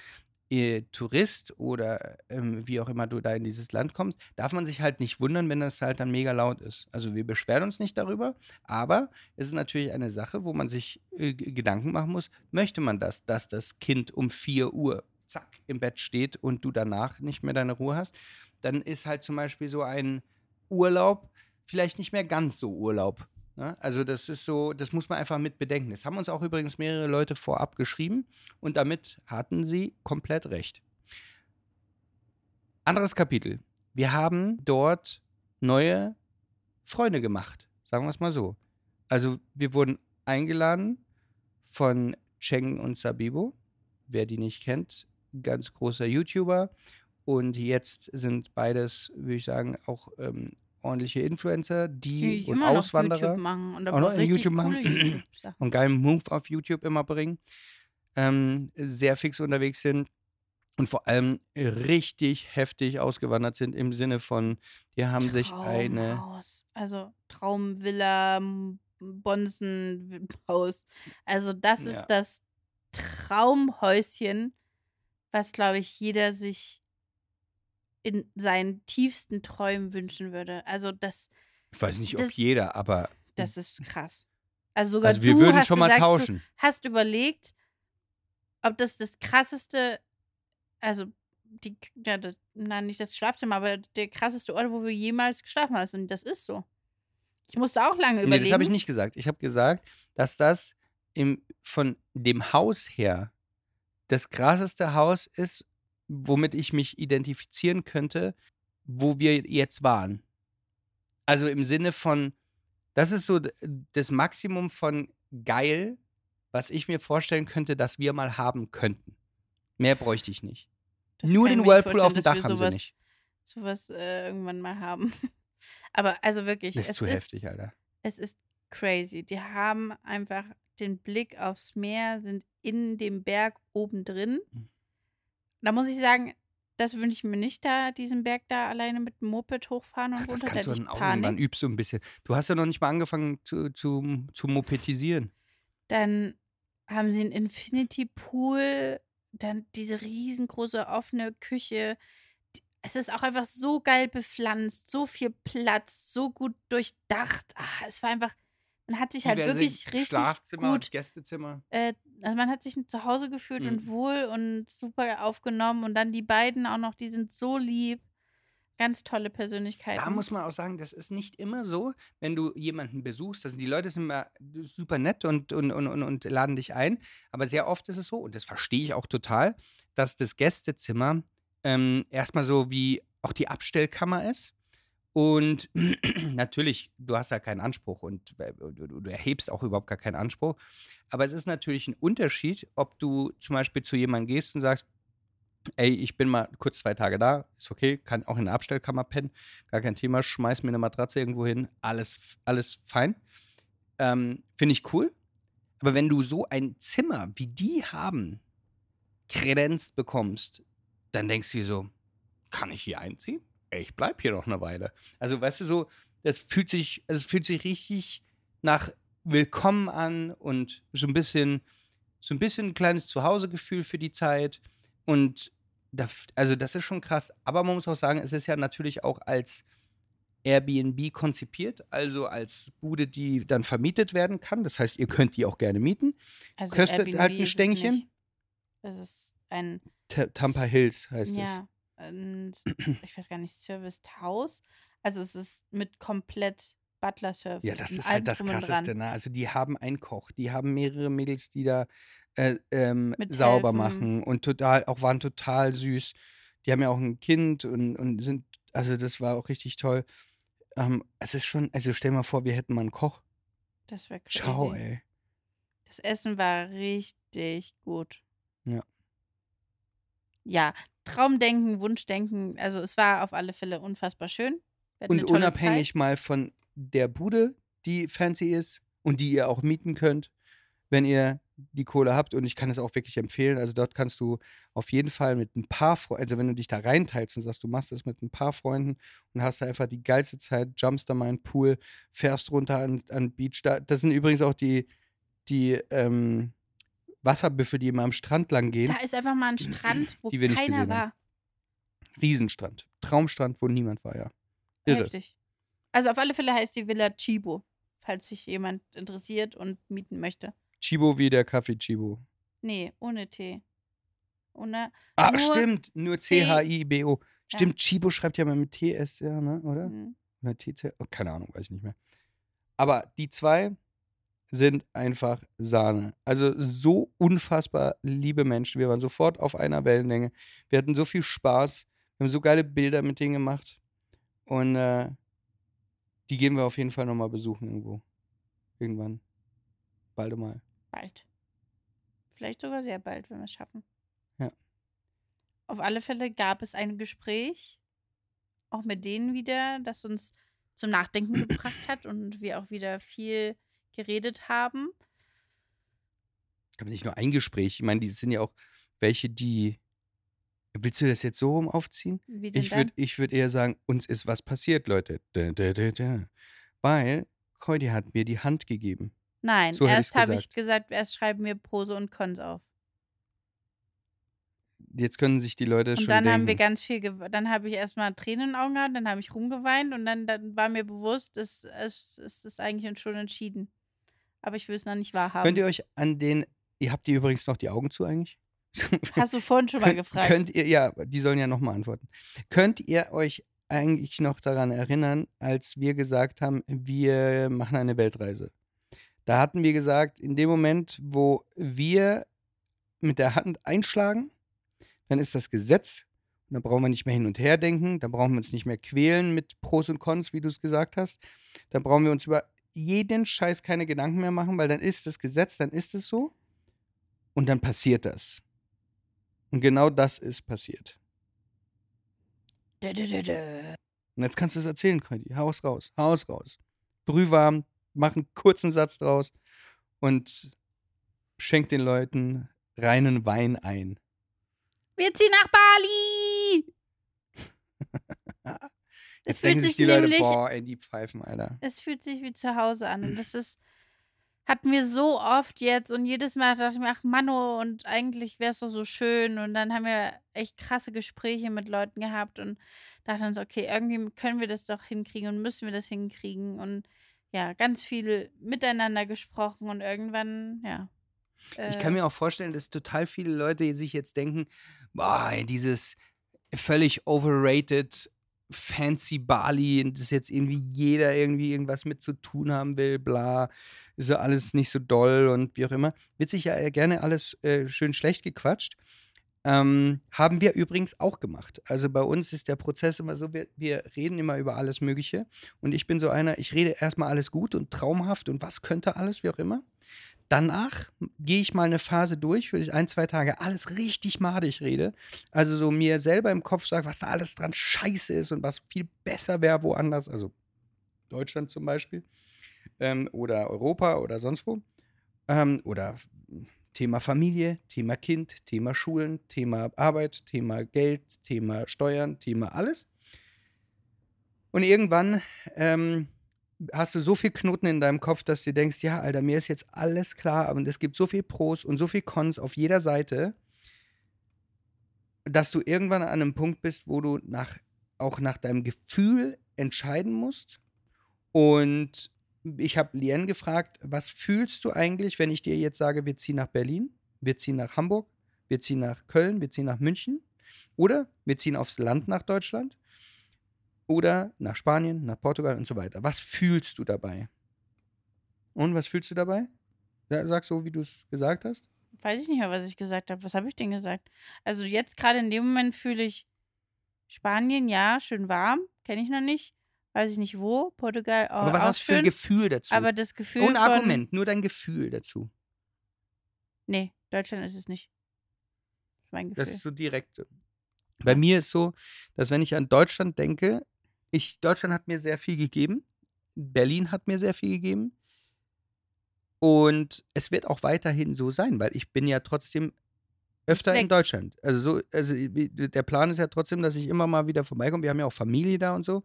äh, Tourist oder ähm, wie auch immer du da in dieses Land kommst, darf man sich halt nicht wundern, wenn das halt dann mega laut ist. Also wir beschweren uns nicht darüber, aber es ist natürlich eine Sache, wo man sich äh, Gedanken machen muss, möchte man das, dass das Kind um 4 Uhr zack im Bett steht und du danach nicht mehr deine Ruhe hast, dann ist halt zum Beispiel so ein Urlaub vielleicht nicht mehr ganz so Urlaub. Ne? Also das ist so, das muss man einfach mit bedenken. Das haben uns auch übrigens mehrere Leute vorab geschrieben und damit hatten sie komplett recht. Anderes Kapitel. Wir haben dort neue Freunde gemacht, sagen wir es mal so. Also wir wurden eingeladen von Cheng und Sabibo, wer die nicht kennt, ganz großer YouTuber und jetzt sind beides, würde ich sagen, auch ähm, ordentliche Influencer, die, Die und immer noch Auswanderer YouTube machen und Auch noch in YouTube machen. und geilen Move auf YouTube immer bringen, ähm, sehr fix unterwegs sind. und vor allem richtig heftig ausgewandert sind im Sinne von, die haben sich eine. Traumhaus. Also Traumvilla, Bonsenhaus. Also das ist Ja. das Traumhäuschen, was, glaube ich, jeder sich in seinen tiefsten Träumen wünschen würde. Also das, Ich weiß nicht, ob Das- jeder, aber. das ist krass. Also sogar Also wir du würden hast schon mal gesagt, tauschen. Du hast überlegt, ob das das krasseste, also die, ja, das, nein, nicht das Schlafzimmer, aber der krasseste Ort, wo wir jemals geschlafen haben. Und das ist so. Ich musste auch lange Nee, überlegen. das habe ich nicht gesagt. Ich habe gesagt, dass das im, von dem Haus her das krasseste Haus ist, womit ich mich identifizieren könnte, wo wir jetzt waren. Also im Sinne von, das ist so das Maximum von geil, was ich mir vorstellen könnte, dass wir mal haben könnten. Mehr bräuchte ich nicht. Das Nur den Whirlpool auf dem Dach haben sie sowas, nicht. Sowas äh, irgendwann mal haben. Aber also wirklich, Das ist es zu ist, heftig, Alter. es ist crazy. Die haben einfach den Blick aufs Meer, sind in dem Berg oben drin. Mhm. Da muss ich sagen, das wünsche ich mir nicht da, diesen Berg da alleine mit dem Moped hochfahren und Ach, das runter. Da kannst du hätte dann auch irgendwann Panik. übst du ein bisschen. Du hast ja noch nicht mal angefangen zu, zu, zu mopetisieren. Dann haben sie einen Infinity Pool, dann diese riesengroße offene Küche. Es ist auch einfach so geil bepflanzt, so viel Platz, so gut durchdacht. Ah, es war einfach, man hat sich halt Diverse wirklich richtig Schlafzimmer gut und Gästezimmer. äh, also man hat sich zu Hause gefühlt Mhm. und wohl und super aufgenommen. Und dann die beiden auch noch, die sind so lieb. Ganz tolle Persönlichkeiten. Da muss man auch sagen, das ist nicht immer so, wenn du jemanden besuchst. Also die Leute sind immer super nett und, und, und, und, und laden dich ein. Aber sehr oft ist es so, und das verstehe ich auch total, dass das Gästezimmer ähm, erstmal so wie auch die Abstellkammer ist. Und natürlich, du hast da keinen Anspruch und äh, du, du erhebst auch überhaupt gar keinen Anspruch. Aber es ist natürlich ein Unterschied, ob du zum Beispiel zu jemandem gehst und sagst, ey, ich bin mal kurz zwei Tage da, ist okay, kann auch in der Abstellkammer pennen, gar kein Thema, schmeiß mir eine Matratze irgendwo hin, alles, alles fein. Ähm, Finde ich cool. Aber wenn du so ein Zimmer wie die haben, kredenzt bekommst, dann denkst du dir so, kann ich hier einziehen? Ich bleib hier noch eine Weile. Also, weißt du, so, das fühlt sich, also es fühlt sich richtig nach Willkommen an und so ein bisschen, so ein bisschen ein kleines Zuhausegefühl für die Zeit. Und da, also das ist schon krass. Aber man muss auch sagen, es ist ja natürlich auch als Airbnb konzipiert, also als Bude, die dann vermietet werden kann. Das heißt, ihr könnt die auch gerne mieten. also kostet Airbnb halt ein ist es Stängchen. nicht. Das ist ein, Ta Tampa Hills heißt es. Ein, ich weiß gar nicht, Serviced House. Also es ist mit komplett Butler-Service. Ja, das und ist halt das und Krasseste. Ne? Also die haben einen Koch, die haben mehrere Mädels, die da äh, ähm, sauber machen und total, auch waren total süß. Die haben ja auch ein Kind und, und sind, also das war auch richtig toll. Ähm, es ist schon, also stell mal vor, wir hätten mal einen Koch. Das wäre crazy. Ciao, ey. Das Essen war richtig gut. Ja. Ja, Traumdenken, Wunschdenken. Also es war auf alle Fälle unfassbar schön. Und unabhängig Zeit. mal von der Bude, die fancy ist und die ihr auch mieten könnt, wenn ihr die Kohle habt. Und ich kann es auch wirklich empfehlen. Also dort kannst du auf jeden Fall mit ein paar Freunden, also wenn du dich da reinteilst und sagst, du machst das mit ein paar Freunden und hast da einfach die geilste Zeit, jumpst da mal in den Pool, fährst runter an, an Beach. Da, das sind übrigens auch die, die ähm, Wasserbüffel, die immer am Strand lang gehen. Da ist einfach mal ein Strand, wo keiner gesehen haben. war. Riesenstrand. Traumstrand, wo niemand war, ja. Irre. Heftig. Also auf alle Fälle heißt die Villa Chibo, falls sich jemand interessiert und mieten möchte. Chibo wie der Kaffee Chibo. Nee, ohne T. Ohne. Ah, Nur stimmt, nur C-H-I-B-O. Ja. Stimmt, Chibo schreibt ja mal mit TS, ja, ne, oder? Hm. Oder TT? Oh, keine Ahnung, weiß ich nicht mehr. Aber die zwei sind einfach Sahne. Also so unfassbar liebe Menschen. Wir waren sofort auf einer Wellenlänge. Wir hatten so viel Spaß. Wir haben so geile Bilder mit denen gemacht. Und äh, die gehen wir auf jeden Fall nochmal besuchen irgendwo. Irgendwann. Bald mal. Bald. Vielleicht sogar sehr bald, wenn wir es schaffen. Ja. Auf alle Fälle gab es ein Gespräch, auch mit denen wieder, das uns zum Nachdenken gebracht hat und wir auch wieder viel geredet haben. aber nicht nur ein Gespräch. Ich meine, die sind ja auch welche, die Willst du das jetzt so rum aufziehen? Wie denn Ich würde würd eher sagen, uns ist was passiert, Leute. Da, da, da. Weil Keudi hat mir die Hand gegeben. Nein, so erst habe ich gesagt. erst schreiben wir Prose und Cons auf. Jetzt können sich die Leute Und schon dann denken. haben wir ganz viel, dann habe ich erstmal Tränen in den Augen gehabt, dann habe ich rumgeweint und dann, dann war mir bewusst, es, es, es ist eigentlich schon entschieden. Aber ich will es noch nicht wahrhaben. Könnt ihr euch an den. Ihr habt ihr übrigens noch die Augen zu eigentlich? Hast du vorhin schon mal gefragt. Könnt ihr, ja, die sollen ja nochmal antworten. Könnt ihr euch eigentlich noch daran erinnern, als wir gesagt haben, wir machen eine Weltreise? Da hatten wir gesagt, in dem Moment, wo wir mit der Hand einschlagen, dann ist das Gesetz. Und dann brauchen wir nicht mehr hin und her denken, dann brauchen wir uns nicht mehr quälen mit Pros und Cons, wie du es gesagt hast. Dann brauchen wir uns über jeden Scheiß keine Gedanken mehr machen, weil dann ist das Gesetz, dann ist es so. Und dann passiert das. Und genau das ist passiert. Dö, dö, dö, dö. Und jetzt kannst du es erzählen, Conny. Haus raus, haus raus. Brühwarm, mach einen kurzen Satz draus und schenk den Leuten reinen Wein ein. Wir ziehen nach Bali! Es fühlt sich sich die Leute, nämlich, boah, ey, die Pfeifen, Alter. es fühlt sich wie zu Hause an. Und das ist, hatten wir so oft jetzt und jedes Mal dachte ich mir, ach Manno, und eigentlich wäre es doch so schön. Und dann haben wir echt krasse Gespräche mit Leuten gehabt und dachten uns, okay, irgendwie können wir das doch hinkriegen und müssen wir das hinkriegen. Und ja, ganz viel miteinander gesprochen und irgendwann, ja. Ich äh, kann mir auch vorstellen, dass total viele Leute sich jetzt denken, boah, dieses völlig overrated fancy Bali, das jetzt irgendwie jeder irgendwie irgendwas mit zu tun haben will, bla, ist ja alles nicht so doll und wie auch immer. Wird sich ja gerne alles äh, schön schlecht gequatscht. Ähm, haben wir übrigens auch gemacht. Also bei uns ist der Prozess immer so, wir, wir reden immer über alles Mögliche. Und ich bin so einer, ich rede erstmal alles gut und traumhaft und was könnte alles, wie auch immer. Danach gehe ich mal eine Phase durch, wo ich ein, zwei Tage alles richtig madig rede. Also so mir selber im Kopf sage, was da alles dran scheiße ist und was viel besser wäre woanders. Also Deutschland zum Beispiel. Ähm, oder Europa oder sonst wo. Ähm, oder Thema Familie, Thema Kind, Thema Schulen, Thema Arbeit, Thema Geld, Thema Steuern, Thema alles. Und irgendwann ähm, hast du so viel Knoten in deinem Kopf, dass du denkst, ja, Alter, mir ist jetzt alles klar, aber es gibt so viel Pros und so viel Cons auf jeder Seite, dass du irgendwann an einem Punkt bist, wo du nach, auch nach deinem Gefühl entscheiden musst. Und ich habe Lien gefragt, was fühlst du eigentlich, wenn ich dir jetzt sage, wir ziehen nach Berlin, wir ziehen nach Hamburg, wir ziehen nach Köln, wir ziehen nach München oder wir ziehen aufs Land nach Deutschland oder nach Spanien, nach Portugal und so weiter. Was fühlst du dabei? Und was fühlst du dabei? Sag so, wie du es gesagt hast. Weiß ich nicht mehr, was ich gesagt habe. Was habe ich denn gesagt? Also jetzt gerade in dem Moment fühle ich Spanien, ja, schön warm. Kenne ich noch nicht. Weiß ich nicht wo. Portugal, oh, Aber was auch hast du für ein. Gefühl dazu? Aber das Gefühl Ohne. Argument, nur dein Gefühl dazu. Nee, Deutschland ist es nicht. Das ist mein Gefühl. Das ist so direkt. Bei mir ist so, dass wenn ich an Deutschland denke, ich, Deutschland hat mir sehr viel gegeben. Berlin hat mir sehr viel gegeben. Und es wird auch weiterhin so sein, weil ich bin ja trotzdem öfter in. Deutschland. Also so, also der Plan ist ja trotzdem, dass ich immer mal wieder vorbeikomme. Wir haben ja auch Familie da und so.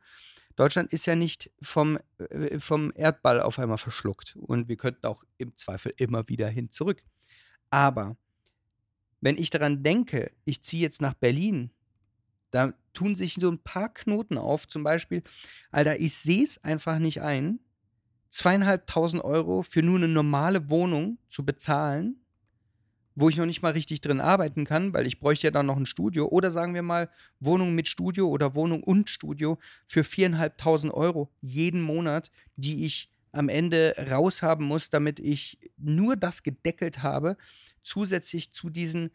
Deutschland ist ja nicht vom, äh, vom Erdball auf einmal verschluckt. Und wir könnten auch im Zweifel immer wieder hin zurück. Aber wenn ich daran denke, ich ziehe jetzt nach Berlin, da tun sich so ein paar Knoten auf. Zum Beispiel, Alter, ich sehe es einfach nicht ein, zweieinhalbtausend Euro für nur eine normale Wohnung zu bezahlen, wo ich noch nicht mal richtig drin arbeiten kann, weil ich bräuchte ja dann noch ein Studio. Oder sagen wir mal, Wohnung mit Studio oder Wohnung und Studio für viereinhalbtausend Euro jeden Monat, die ich am Ende raushaben muss, damit ich nur das gedeckelt habe, zusätzlich zu diesen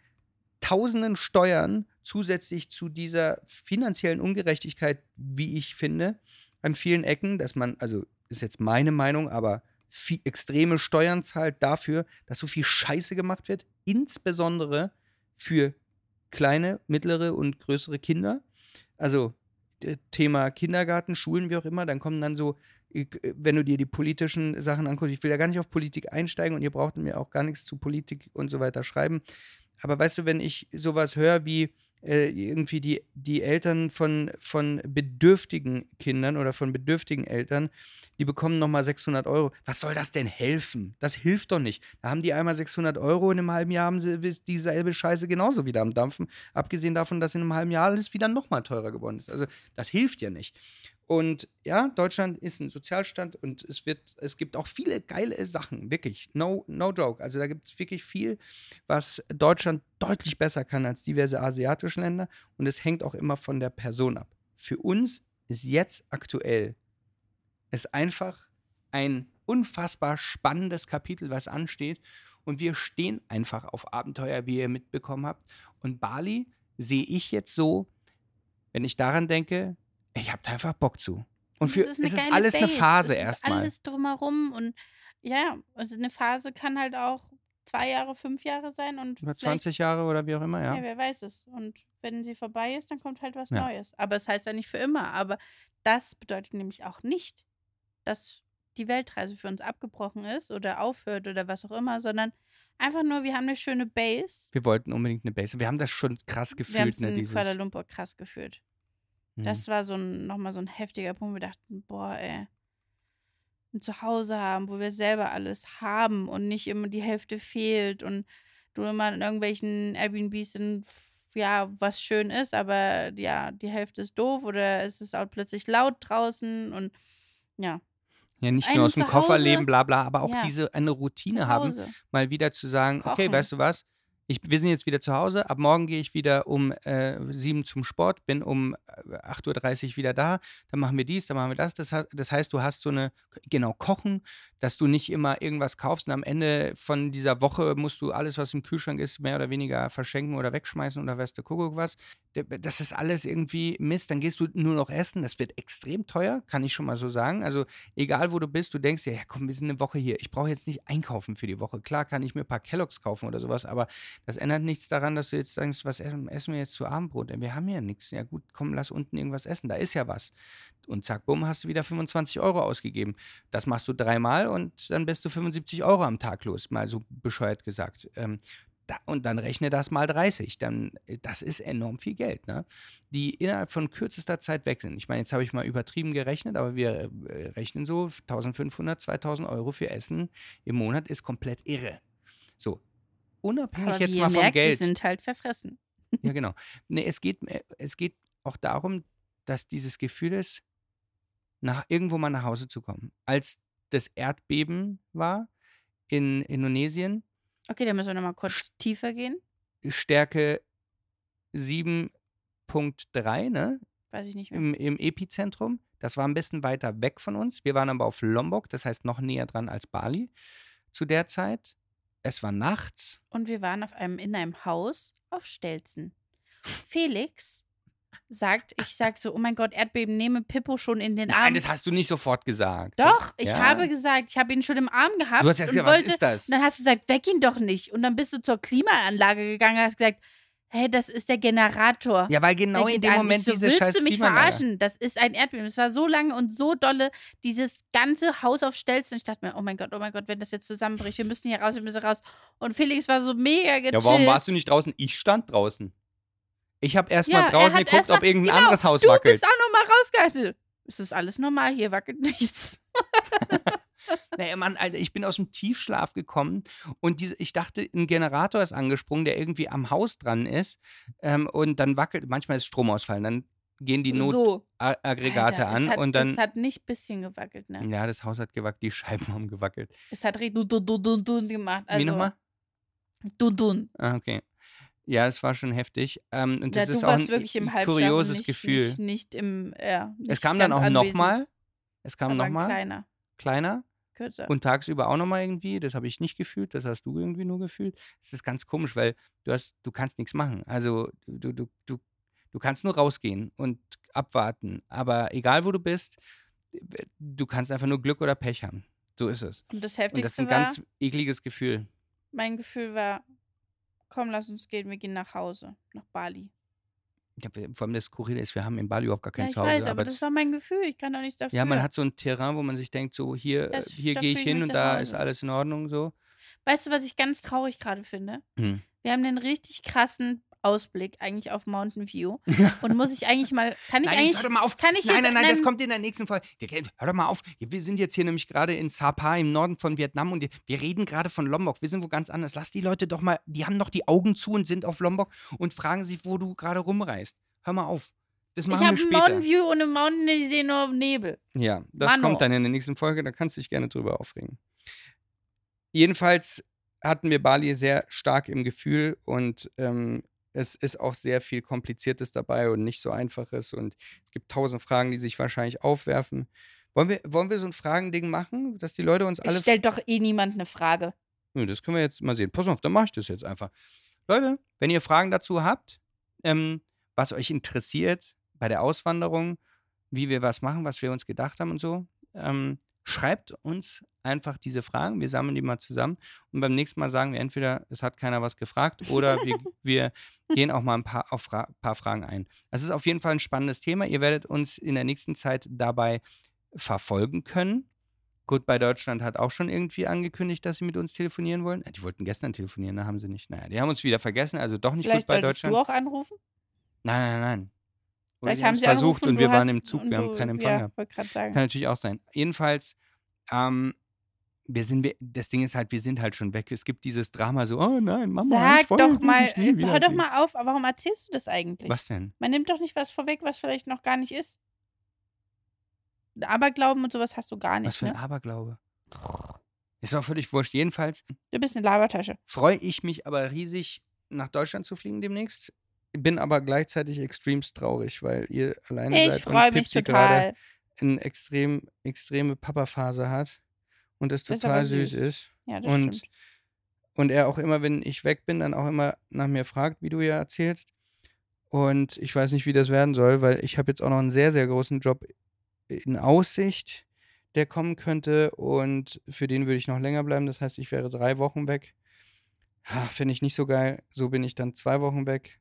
tausenden Steuern, zusätzlich zu dieser finanziellen Ungerechtigkeit, wie ich finde, an vielen Ecken, dass man, also ist jetzt meine Meinung, aber viel, extreme Steuern zahlt dafür, dass so viel Scheiße gemacht wird, insbesondere für kleine, mittlere und größere Kinder. Also äh, Thema Kindergarten, Schulen, wie auch immer, dann kommen dann so, äh, wenn du dir die politischen Sachen anguckst, ich will ja gar nicht auf Politik einsteigen und ihr braucht mir auch gar nichts zu Politik und so weiter schreiben. Aber weißt du, wenn ich sowas höre wie, äh, irgendwie die, die Eltern von, von bedürftigen Kindern oder von bedürftigen Eltern, die bekommen nochmal 600 Euro. Was soll das denn helfen? Das hilft doch nicht. Da haben die einmal 600 Euro und im halben Jahr haben sie dieselbe Scheiße genauso wieder am Dampfen. Abgesehen davon, dass in einem halben Jahr alles wieder nochmal teurer geworden ist. Also das hilft ja nicht. Und ja, Deutschland ist ein Sozialstand und es wird, es gibt auch viele geile Sachen, wirklich. No, no joke. Also da gibt es wirklich viel, was Deutschland deutlich besser kann als diverse asiatische Länder. Und es hängt auch immer von der Person ab. Für uns ist jetzt aktuell es einfach ein unfassbar spannendes Kapitel, was ansteht. Und wir stehen einfach auf Abenteuer, wie ihr mitbekommen habt. Und Bali sehe ich jetzt so, wenn ich daran denke, ich habe da einfach Bock zu. Und für es ist, es ist alles Base. eine Phase es erstmal. Alles drumherum und ja, also eine Phase kann halt auch zwei Jahre, fünf Jahre sein und Über vielleicht- 20 Jahre oder wie auch immer, Ja. ja. wer weiß es. Und wenn sie vorbei ist, dann kommt halt was Ja. Neues. Aber es heißt ja nicht für immer. Aber das bedeutet nämlich auch nicht, dass die Weltreise für uns abgebrochen ist oder aufhört oder was auch immer, sondern einfach nur, wir haben eine schöne Base. Wir wollten unbedingt eine Base. Wir haben das schon krass wir haben gefühlt, es ne, in dieses. Kuala Lumpur krass gefühlt. Mhm. Das war so ein, nochmal so ein heftiger Punkt. Wir dachten, boah, ey, ein Zuhause haben, wo wir selber alles haben und nicht immer die Hälfte fehlt und du immer in irgendwelchen Airbnbs sind, ja, was schön ist, aber ja, die Hälfte ist doof oder es ist auch plötzlich laut draußen und ja, ja, nicht nur aus dem Koffer Zuhause- leben, bla bla, aber auch Ja. diese eine Routine haben, mal wieder zu sagen, okay, Kochen. weißt du was? Ich, wir sind jetzt wieder zu Hause. Ab morgen gehe ich wieder um äh, sieben zum Sport, bin um äh, 8.30 Uhr wieder da. Dann machen wir dies, dann machen wir das. Das, das heißt, du hast so eine, genau, Kochen, dass du nicht immer irgendwas kaufst und am Ende von dieser Woche musst du alles, was im Kühlschrank ist, mehr oder weniger verschenken oder wegschmeißen oder weißt du, Kuckuck was. Das ist alles irgendwie Mist. Dann gehst du nur noch essen. Das wird extrem teuer, kann ich schon mal so sagen. Also, egal wo du bist, du denkst dir, ja komm, wir sind eine Woche hier. Ich brauche jetzt nicht einkaufen für die Woche. Klar kann ich mir ein paar Kelloggs kaufen oder sowas, aber das ändert nichts daran, dass du jetzt sagst, was essen, wir jetzt zu Abendbrot? Wir haben ja nichts. Ja gut, komm, lass unten irgendwas essen. Da ist ja was. Und zack, bumm, hast du wieder 25 Euro ausgegeben. Das machst du dreimal und dann bist du 75 Euro am Tag los, mal so bescheuert gesagt. Ähm, da, und dann rechne das mal 30. Dann, äh, das ist enorm viel Geld, ne? Die innerhalb von kürzester Zeit weg sind. Ich meine, jetzt habe ich mal übertrieben gerechnet, aber wir äh, rechnen so 1500, 2000 Euro für Essen im Monat ist komplett irre. So. Unabhängig Aber jetzt mal vom merkt, wir Geld. sind halt verfressen. Ja, genau. Nee, es geht, äh, es geht auch darum, dass dieses Gefühl ist, nach, irgendwo mal nach Hause zu kommen. Als das Erdbeben war in Indonesien, Okay, dann müssen wir nochmal kurz tiefer gehen. Stärke 7.3, ne? Weiß ich nicht mehr. Im, Im Epizentrum. Das war ein bisschen weiter weg von uns. Wir waren aber auf Lombok, das heißt noch näher dran als Bali zu der Zeit. Es war nachts. Und wir waren auf einem, in einem Haus auf Stelzen. Felix sagt, ich sag so, oh mein Gott, Erdbeben, nehme Pippo schon in den Arm. Nein, das hast du nicht sofort gesagt. Doch, ich Ja. habe gesagt, ich habe ihn schon im Arm gehabt. Du hast und gesagt, was wollte, ist das? Und dann hast du gesagt, weck ihn doch nicht. Und dann bist du zur Klimaanlage gegangen und hast gesagt, hey, das ist der Generator. Ja, weil genau in dem an. Moment so, diese willst scheiß du mich verarschen? Das ist ein Erdbeben. Es war so lange und so dolle, dieses ganze Haus auf Stelzen. Und ich dachte mir, oh mein Gott, oh mein Gott, wenn das jetzt zusammenbricht, wir müssen hier raus, wir müssen raus. Und Felix war so mega gechillt. Ja, warum warst du nicht draußen? Ich stand draußen. Ich habe erst mal Ja, er draußen geguckt, erst mal- ob irgendein genau, anderes Haus Du wackelt. bist auch noch mal rausgehalten. Es ist alles normal, hier wackelt nichts. Naja, Mann, Alter, ich bin aus dem Tiefschlaf gekommen und diese, ich dachte, ein Generator ist angesprungen, der irgendwie am Haus dran ist. Ähm, und dann wackelt, manchmal ist Stromausfall, dann gehen die so. Notaggregate Alter, an es hat, und dann. Es hat nicht ein bisschen gewackelt, ne? ja, das Haus hat gewackelt, die Scheiben haben gewackelt. Es hat richtig dun, dun, dun, dun gemacht. Also, Wie nochmal? Dun, dun. Ah, okay. Ja, es war schon heftig. Ähm, und Ja, das ist auch ein kurioses nicht, Gefühl. Nicht, nicht im, ja, es nicht kam dann auch nochmal. Es kam nochmal. kleiner, Kleiner. kürzer. Und tagsüber auch nochmal irgendwie, das habe ich nicht gefühlt, das hast du irgendwie nur gefühlt. Es ist ganz komisch, weil du hast, du kannst nichts machen. Also du, du, du, du kannst nur rausgehen und abwarten. Aber egal wo du bist, du kannst einfach nur Glück oder Pech haben. So ist es. und das Und Heftigste das ist ein war, ganz ekliges Gefühl. mein Gefühl war, komm, lass uns gehen, wir gehen nach Hause, nach Bali. Ja, vor allem das Skurrile ist, wir haben in Bali überhaupt gar kein ja, ich Zuhause. weiß, aber das war mein Gefühl, ich kann doch nichts dafür. ja, man hat so ein Terrain, wo man sich denkt, so hier, Das- hier gehe ich hin und da ist alles in Ordnung so. Weißt du, was ich ganz traurig gerade finde? Hm. Wir haben einen richtig krassen Ausblick eigentlich auf Mountain View. Und muss ich eigentlich mal, kann ich Nein, eigentlich, hör doch mal auf. kann ich nein, jetzt, nein, nein, das kommt in der nächsten Folge. Hör doch mal auf. Wir sind jetzt hier nämlich gerade in Sapa im Norden von Vietnam und wir reden gerade von Lombok. Wir sind wo ganz anders. Lass die Leute doch mal, die haben noch die Augen zu und sind auf Lombok und fragen sich, wo du gerade rumreist. Hör mal auf. Das ich machen wir habe. Mountain View und im Mountain, ich sehe nur Nebel. Ja, das Mano. kommt dann in der nächsten Folge, da kannst du dich gerne drüber aufregen. Jedenfalls hatten wir Bali sehr stark im Gefühl und ähm, es ist auch sehr viel Kompliziertes dabei und nicht so einfaches und es gibt tausend Fragen, die sich wahrscheinlich aufwerfen. Wollen wir, wollen wir so ein Fragending machen, dass die Leute uns Es alle. stellt doch eh niemand eine Frage. Das können wir jetzt mal sehen. Pass auf, dann mache ich das jetzt einfach. Leute, wenn ihr Fragen dazu habt, ähm, was euch interessiert bei der Auswanderung, wie wir was machen, was wir uns gedacht haben und so, ähm, schreibt uns einfach diese Fragen. Wir sammeln die mal zusammen und beim nächsten Mal sagen wir entweder, es hat keiner was gefragt oder wir, wir gehen auch mal ein paar, auf Fra paar Fragen ein. Das ist auf jeden Fall ein spannendes Thema. Ihr werdet uns in der nächsten Zeit dabei verfolgen können. Goodbye Deutschland hat auch schon irgendwie angekündigt, dass sie mit uns telefonieren wollen. Äh, Die wollten gestern telefonieren, da haben sie nicht. Naja, die haben uns wieder vergessen, also doch nicht Vielleicht Goodbye Deutschland. du auch anrufen. Nein, nein, nein. Vielleicht haben sie versucht angerufen und wir waren im Zug, wir haben keinen Empfang ja, gehabt. Kann natürlich auch sein. Jedenfalls, ähm, wir sind, das Ding ist halt, wir sind halt schon weg. Es gibt dieses Drama so, oh nein, Mama, Sag ich doch mal, nie äh, hör doch mal auf, aber warum erzählst du das eigentlich? Was denn? Man nimmt doch nicht was vorweg, was vielleicht noch gar nicht ist. Aberglauben und sowas hast du gar Was nicht, für ein ne? Aberglaube. Ist auch völlig wurscht. Jedenfalls Du bist eine Labertasche. freue ich mich aber riesig, nach Deutschland zu fliegen demnächst. Bin aber gleichzeitig extremst traurig, weil ihr alleine Ich seid freue und mich Pipsi gerade total. eine extrem, extreme Papa-Phase hat und Das ist total aber süß süß. ist. Ja, das Und, stimmt. und er auch immer, wenn ich weg bin, dann auch immer nach mir fragt, wie du ja erzählst. Und ich weiß nicht, wie das werden soll, weil ich habe jetzt auch noch einen sehr, sehr großen Job in Aussicht, der kommen könnte. Und für den würde ich noch länger bleiben. Das heißt, ich wäre drei Wochen weg. Finde ich nicht so geil. So bin ich dann zwei Wochen weg.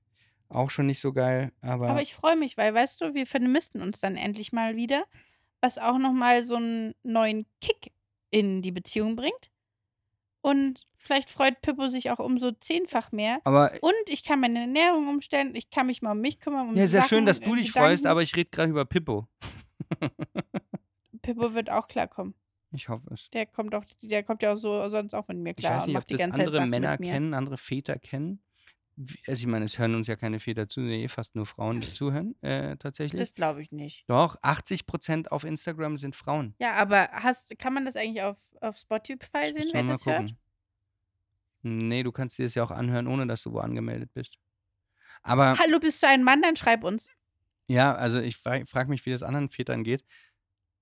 Auch schon nicht so geil. Aber, Aber ich freue mich, weil, weißt du, wir vermissten uns dann endlich mal wieder, was auch nochmal so einen neuen Kick in die Beziehung bringt. Und vielleicht freut Pippo sich auch umso zehnfach mehr. aber Und ich kann meine Ernährung umstellen, ich kann mich mal um mich kümmern. Um ja, ist ja schön, dass du äh, dich Gedanken. freust, aber ich rede gerade über Pippo. Pippo wird auch klarkommen. Ich hoffe es. Der kommt auch, der kommt ja auch so sonst auch mit mir Ich klar. weiß und nicht, ob macht die das andere Männer kennen, andere Väter kennen. Also ich meine, es hören uns ja keine Väter zu, sondern eh fast nur Frauen, die zuhören, äh, tatsächlich. Das glaube ich nicht. Doch, 80% auf Instagram sind Frauen. Ja, aber hast, kann man das eigentlich auf, auf Spotify sehen, wer das hört? gucken. Nee, du kannst dir das ja auch anhören, ohne dass du wo angemeldet bist. Aber Hallo, bist du ein Mann? Dann schreib uns. ja, also ich frage frag mich, wie das anderen Vätern geht.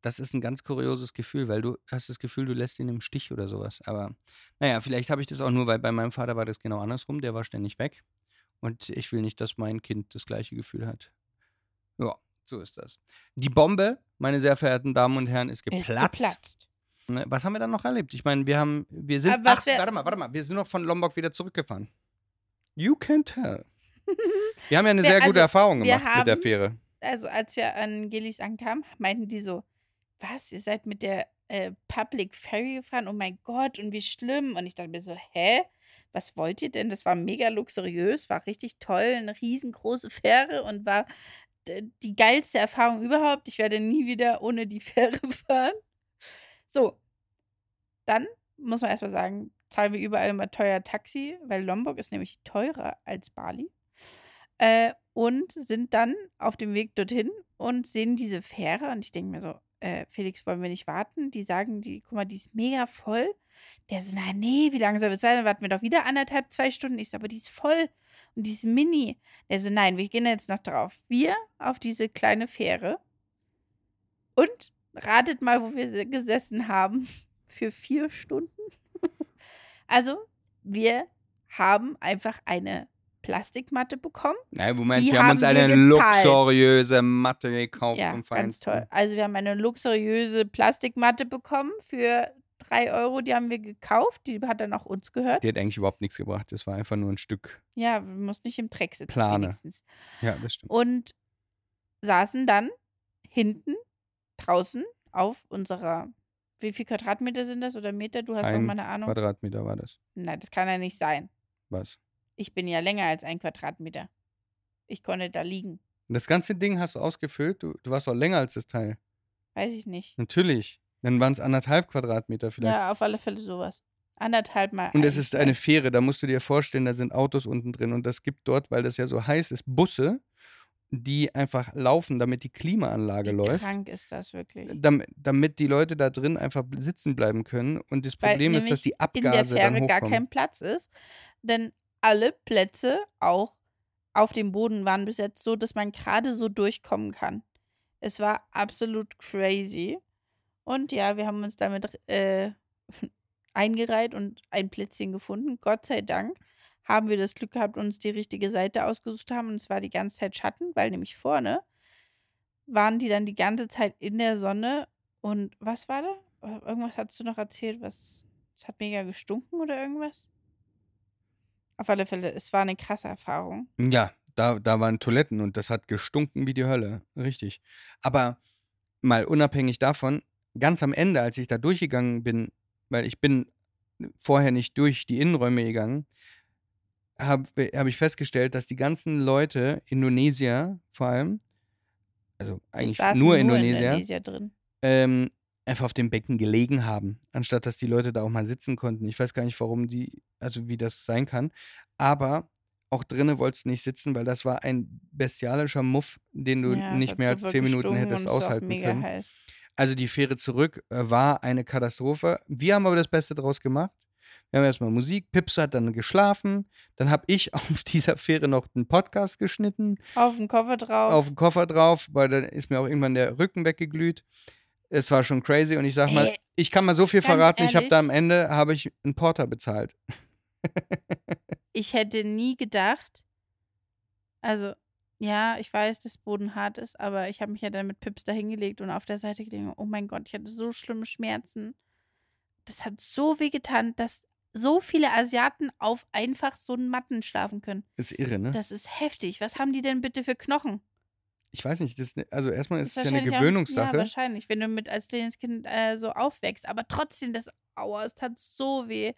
Das ist ein ganz kurioses Gefühl, weil du hast das Gefühl, du lässt ihn im Stich oder sowas. Aber naja, vielleicht habe ich das auch nur, weil bei meinem Vater war das genau andersrum. Der war ständig weg. Und ich will nicht, dass mein Kind das gleiche Gefühl hat. Ja, so ist das. Die Bombe, meine sehr verehrten Damen und Herren, ist Ist geplatzt. geplatzt. Ne, Was haben wir dann noch erlebt? Ich meine, wir haben, wir sind, Aber was ach, wir- warte mal, warte mal, wir sind noch von Lombok wieder zurückgefahren. You can tell. Wir haben ja eine Wir- sehr gute also, Erfahrung wir gemacht mit der haben- Fähre. Also, als wir an Gelis ankamen, meinten die so, was, ihr seid mit der äh, Public Ferry gefahren? Oh mein Gott, und wie schlimm. Und ich dachte mir so, hä? Was wollt ihr denn? Das war mega luxuriös, war richtig toll, eine riesengroße Fähre und war die geilste Erfahrung überhaupt. Ich werde nie wieder ohne die Fähre fahren. So, dann muss man erstmal sagen, zahlen wir überall immer teuer Taxi, weil Lombok ist nämlich teurer als Bali. Äh, und sind dann auf dem Weg dorthin und sehen diese Fähre und ich denke mir so, äh, Felix, wollen wir nicht warten? Die sagen, die, guck mal, die ist mega voll. Der so, na nee, wie lange soll es sein? Dann warten wir doch wieder anderthalb, zwei Stunden. Ich so, aber die ist voll und die ist mini. Der so, nein, wir gehen jetzt noch drauf. Wir auf diese kleine Fähre und ratet mal, wo wir se- gesessen haben. Für vier Stunden. also, wir haben einfach eine Plastikmatte bekommen. Nein, Moment, die wir haben uns eine gezahlt. luxuriöse Matte gekauft Ja, vom ganz Feinsten. toll. Also wir haben eine luxuriöse Plastikmatte bekommen für drei Euro. Die haben wir gekauft. Die hat dann auch uns gehört. Die hat eigentlich überhaupt nichts gebracht. Das war einfach nur ein Stück. Ja, wir mussten nicht im Dreck sitzen Plane. wenigstens. Ja, das stimmt. Und saßen dann hinten draußen auf unserer, wie viel Quadratmeter sind das oder Meter? Du hast doch mal eine Ahnung. Quadratmeter war das. Nein, das kann ja nicht sein. Was? Ich bin ja länger als ein Quadratmeter. Ich konnte da liegen. Das ganze Ding hast du ausgefüllt. Du, du warst doch länger als das Teil. Weiß ich nicht. Natürlich. Dann waren es anderthalb Quadratmeter vielleicht. Ja, auf alle Fälle sowas. Anderthalb Mal. Und es ist eine Fähre, da musst du dir vorstellen, da sind Autos unten drin und das gibt dort, weil das ja so heiß ist, Busse, die einfach laufen, damit die Klimaanlage Wie läuft. krank ist das wirklich? Damit, damit die Leute da drin einfach sitzen bleiben können. Und das Weil Problem ist, dass die nämlich in Abgase der dann Fähre gar hochkommen. kein Platz ist. Denn alle Plätze, auch auf dem Boden, waren bis jetzt so, dass man gerade so durchkommen kann. Es war absolut crazy. Und ja, wir haben uns damit äh, eingereiht und ein Plätzchen gefunden. Gott sei Dank haben wir das Glück gehabt, uns die richtige Seite ausgesucht haben. Und es war die ganze Zeit Schatten, weil nämlich vorne waren die dann die ganze Zeit in der Sonne. Und was war da? Irgendwas hast du noch erzählt, was. Es hat mega gestunken oder irgendwas? Auf alle Fälle, es war eine krasse Erfahrung. Ja, da, da waren Toiletten und das hat gestunken wie die Hölle. Richtig. Aber mal unabhängig davon, ganz am Ende, als ich da durchgegangen bin, weil ich bin vorher nicht durch die Innenräume gegangen, habe hab ich festgestellt, dass die ganzen Leute, Indonesier vor allem, also eigentlich saßen nur Indonesier, Indonesier drin. ähm, einfach auf dem Becken gelegen haben, anstatt dass die Leute da auch mal sitzen konnten. Ich weiß gar nicht, warum die, also wie das sein kann. Aber auch drinnen wolltest du nicht sitzen, weil das war ein bestialischer Muff, den du Ja, nicht mehr als zehn Minuten hättest aushalten mega können. heiß. Also die Fähre zurück äh, war eine Katastrophe. Wir haben aber das Beste draus gemacht. Wir haben erstmal Musik, Pips hat dann geschlafen, dann habe ich auf dieser Fähre noch einen Podcast geschnitten, Auf den Koffer drauf. auf den Koffer drauf, weil dann ist mir auch irgendwann der Rücken weggeglüht. Es war schon crazy und ich sag mal, Ey, ich kann mal so viel verraten, ich habe da am ehrlich? Ende habe ich einen Porter bezahlt. ich hätte nie gedacht, also ja, ich weiß, dass Boden hart ist, aber ich habe mich ja dann mit Pips da hingelegt und auf der Seite gelegen. Oh mein Gott, ich hatte so schlimme Schmerzen. Das hat so weh getan, dass so viele Asiaten auf einfach so einen Matten schlafen können. Ist irre, ne? Das ist heftig. Was haben die denn bitte für Knochen? ich weiß nicht, das, ne- also erstmal ist es ja eine wahrscheinlich auch- Gewöhnungssache. Ja, wahrscheinlich, wenn du mit als kleines Kind äh, so aufwächst. Aber trotzdem, das Aua, es tat so weh.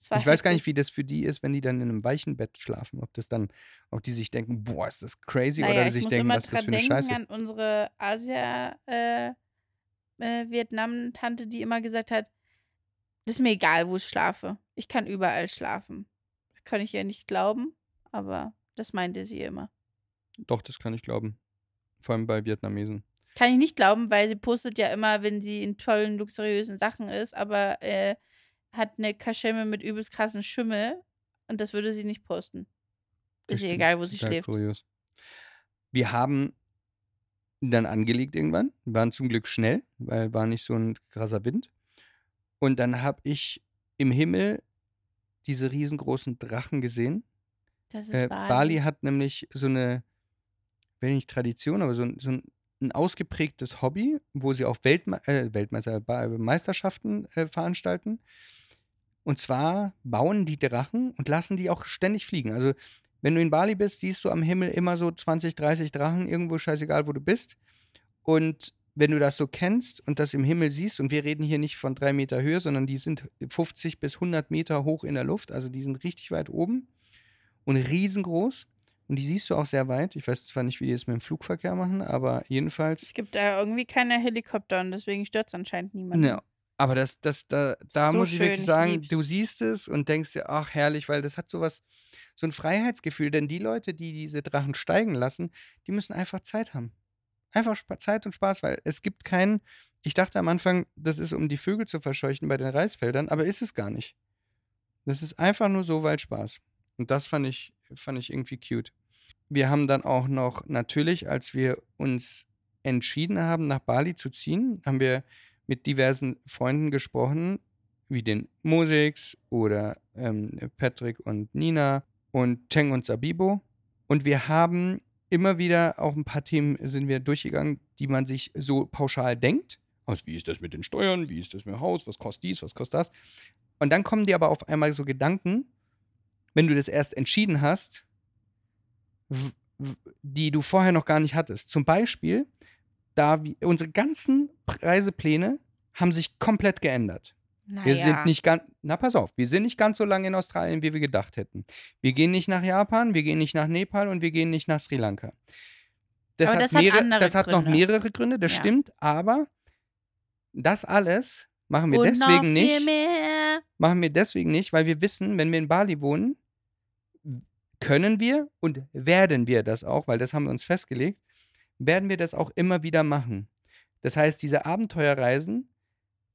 Ich weiß gar nicht, wie das für die ist, wenn die dann in einem weichen Bett schlafen. Ob das dann, ob die sich denken, boah, ist das crazy, Naja, oder ich sich denken, was ist das für eine Scheiße. an unsere Asia äh, äh, die immer gesagt hat, das ist mir egal, wo ich schlafe. Ich kann überall schlafen. Kann ich ihr nicht glauben, aber das meinte sie immer. Doch, das kann ich glauben. Vor allem bei Vietnamesen. Kann ich nicht glauben, weil sie postet ja immer, wenn sie in tollen, luxuriösen Sachen ist, aber äh, hat eine Kaschemme mit übelst krassen Schimmel und das würde sie nicht posten. Ist ihr egal, wo sie schläft. Kurios. Wir haben dann angelegt irgendwann, waren zum Glück schnell, weil war nicht so ein krasser Wind. Und dann habe ich im Himmel diese riesengroßen Drachen gesehen. Das ist Äh, Bali. Bali hat nämlich so eine, wenn nicht Tradition, aber so, ein- so ein, ein ausgeprägtes Hobby, wo sie auch Weltme äh, Weltmeister, Ba- Meisterschaften äh, veranstalten. Und zwar bauen die Drachen und lassen die auch ständig fliegen. Also, wenn du in Bali bist, siehst du am Himmel immer so 20, 30 Drachen, irgendwo scheißegal, wo du bist. Und wenn du das so kennst und das im Himmel siehst, und wir reden hier nicht von drei Meter Höhe, sondern die sind 50 bis 100 Meter hoch in der Luft, also die sind richtig weit oben und riesengroß. Und die siehst du auch sehr weit. Ich weiß zwar nicht, wie die es mit dem Flugverkehr machen, aber jedenfalls. Es gibt da irgendwie keine Helikopter und deswegen stört es anscheinend niemanden. Ja, aber das, das, da, da So muss ich wirklich ich sagen, lieb's. du siehst es und denkst dir, ach herrlich, weil das hat sowas, so ein Freiheitsgefühl. Denn die Leute, die diese Drachen steigen lassen, die müssen einfach Zeit haben. Einfach Zeit und Spaß, weil es gibt keinen. Ich dachte am Anfang, das ist, um die Vögel zu verscheuchen bei den Reisfeldern, aber ist es gar nicht. Das ist einfach nur so, weil Spaß. Und das fand ich, fand ich irgendwie cute. Wir haben dann auch noch, natürlich, als wir uns entschieden haben, nach Bali zu ziehen, haben wir mit diversen Freunden gesprochen, wie den Mosix oder ähm, Patrick und Nina und Cheng und Sabibo. Und wir haben immer wieder auf ein paar Themen sind wir durchgegangen, die man sich so pauschal denkt. Also wie ist das mit den Steuern? Wie ist das mit dem Haus? Was kostet dies? Was kostet das? Und dann kommen dir aber auf einmal so Gedanken, wenn du das erst entschieden hast, die du vorher noch gar nicht hattest. Zum Beispiel, da wir, unsere ganzen Reisepläne haben sich komplett geändert. Wir Naja. sind nicht ganz, na pass auf, wir sind nicht ganz so lange in Australien, wie wir gedacht hätten. Wir gehen nicht nach Japan, wir gehen nicht nach Nepal und wir gehen nicht nach Sri Lanka. Das Aber hat, das mehrere, das hat noch mehrere Gründe, das Ja. stimmt, aber das alles machen wir Und deswegen nicht. mehr. Machen wir deswegen nicht, weil wir wissen, wenn wir in Bali wohnen, können wir und werden wir das auch, weil das haben wir uns festgelegt, werden wir das auch immer wieder machen. Das heißt, diese Abenteuerreisen,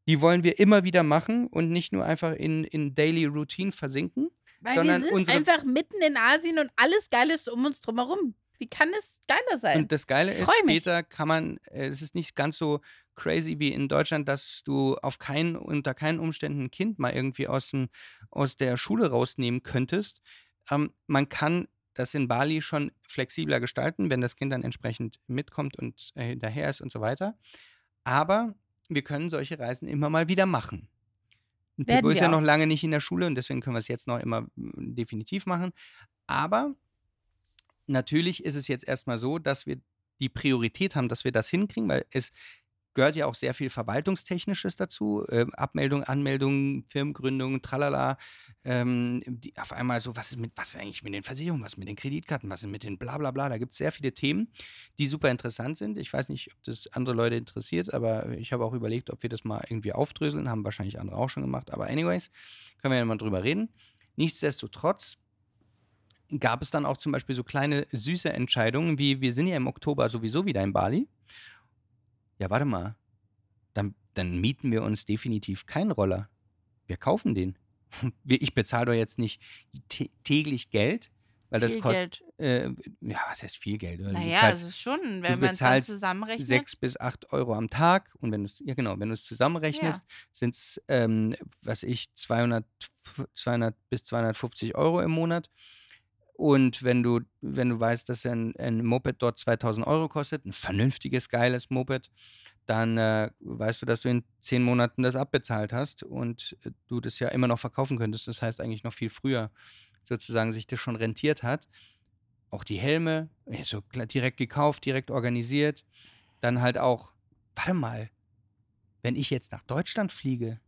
die wollen wir immer wieder machen und nicht nur einfach in, in Daily Routine versinken. Weil Sondern wir sind unsere- einfach mitten in Asien und alles Geile ist um uns drumherum. Wie kann es geiler sein? Und das Geile ist, später kann man, äh, es ist nicht ganz so crazy wie in Deutschland, dass du auf keinen, unter keinen Umständen ein Kind mal irgendwie aus, dem, aus der Schule rausnehmen könntest. Ähm, man kann das in Bali schon flexibler gestalten, wenn das Kind dann entsprechend mitkommt und äh, hinterher ist und so weiter. Aber wir können solche Reisen immer mal wieder machen. Und Werden Pippo ist ja noch lange nicht in der Schule und deswegen können wir es jetzt noch immer mm, definitiv machen. Aber natürlich ist es jetzt erstmal so, dass wir die Priorität haben, dass wir das hinkriegen, weil es gehört ja auch sehr viel Verwaltungstechnisches dazu. Äh, Abmeldung, Anmeldung, Firmengründung, tralala. Ähm, die, auf einmal so, was ist, mit, was ist eigentlich mit den Versicherungen, was ist mit den Kreditkarten, was ist mit den bla bla bla. Da gibt es sehr viele Themen, die super interessant sind. Ich weiß nicht, ob das andere Leute interessiert, aber ich habe auch überlegt, ob wir das mal irgendwie aufdröseln. Haben wahrscheinlich andere auch schon gemacht. Aber anyways, können wir ja mal drüber reden. Nichtsdestotrotz gab es dann auch zum Beispiel so kleine süße Entscheidungen, wie wir sind ja im Oktober sowieso wieder in Bali. Ja, warte mal. Dann, dann mieten wir uns definitiv keinen Roller. Wir kaufen den. Ich bezahle doch jetzt nicht tä- täglich Geld, weil das Viel kostet. Geld. Äh, ja, was heißt viel Geld? Du Naja, zahlst es ist schon, wenn man es dann bezahlst zusammenrechnet. sechs bis acht Euro am Tag und wenn du es, ja genau, wenn du es zusammenrechnest, sind es, ähm, was ich, 200, f- 200 bis 250 Euro im Monat. Und wenn du, wenn du weißt, dass ein, ein Moped dort 2000 Euro kostet, ein vernünftiges, geiles Moped, dann äh, weißt du, dass du in zehn Monaten das abbezahlt hast und äh, du das ja immer noch verkaufen könntest. Das heißt eigentlich noch viel früher sozusagen sich das schon rentiert hat. Auch die Helme, so direkt gekauft, direkt organisiert. Dann halt auch, warte mal, wenn ich jetzt nach Deutschland fliege,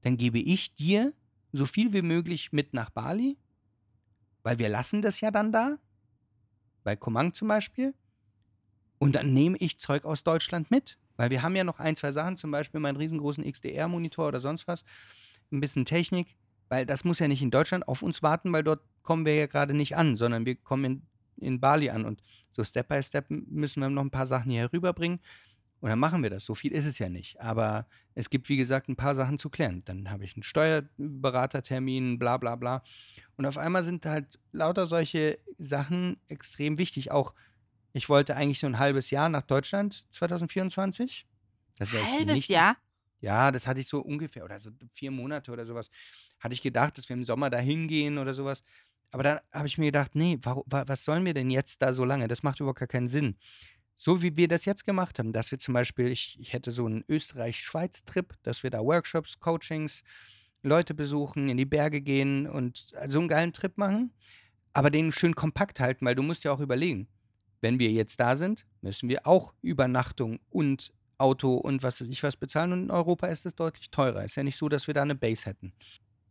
dann gebe ich dir so viel wie möglich mit nach Bali, weil wir lassen das ja dann da, bei Komang zum Beispiel. Und dann nehme ich Zeug aus Deutschland mit, weil wir haben ja noch ein, zwei Sachen, zum Beispiel meinen riesengroßen XDR-Monitor oder sonst was, ein bisschen Technik, weil das muss ja nicht in Deutschland auf uns warten, weil dort kommen wir ja gerade nicht an, sondern wir kommen in, in Bali an. Und so Step by Step müssen wir noch ein paar Sachen hier rüberbringen und dann machen wir das. So viel ist es ja nicht, aber es gibt, wie gesagt, ein paar Sachen zu klären. Dann habe ich einen Steuerberatertermin, bla bla bla. Und auf einmal sind halt lauter solche Sachen extrem wichtig. Auch ich wollte eigentlich so ein halbes Jahr nach Deutschland 2024. Das wäre Halbes nicht, Jahr? Ja, das hatte ich so ungefähr oder so vier Monate oder sowas. Hatte ich gedacht, dass wir im Sommer da hingehen oder sowas. Aber dann habe ich mir gedacht, nee, warum, wa- was sollen wir denn jetzt da so lange? Das macht überhaupt gar keinen Sinn. So wie wir das jetzt gemacht haben, dass wir zum Beispiel, ich, ich hätte so einen Österreich-Schweiz-Trip, dass wir da Workshops, Coachings, Leute besuchen, in die Berge gehen und so einen geilen Trip machen, aber den schön kompakt halten, weil du musst ja auch überlegen, wenn wir jetzt da sind, müssen wir auch Übernachtung und Auto und was weiß ich was bezahlen und in Europa ist es deutlich teurer. Ist ja nicht so, dass wir da eine Base hätten.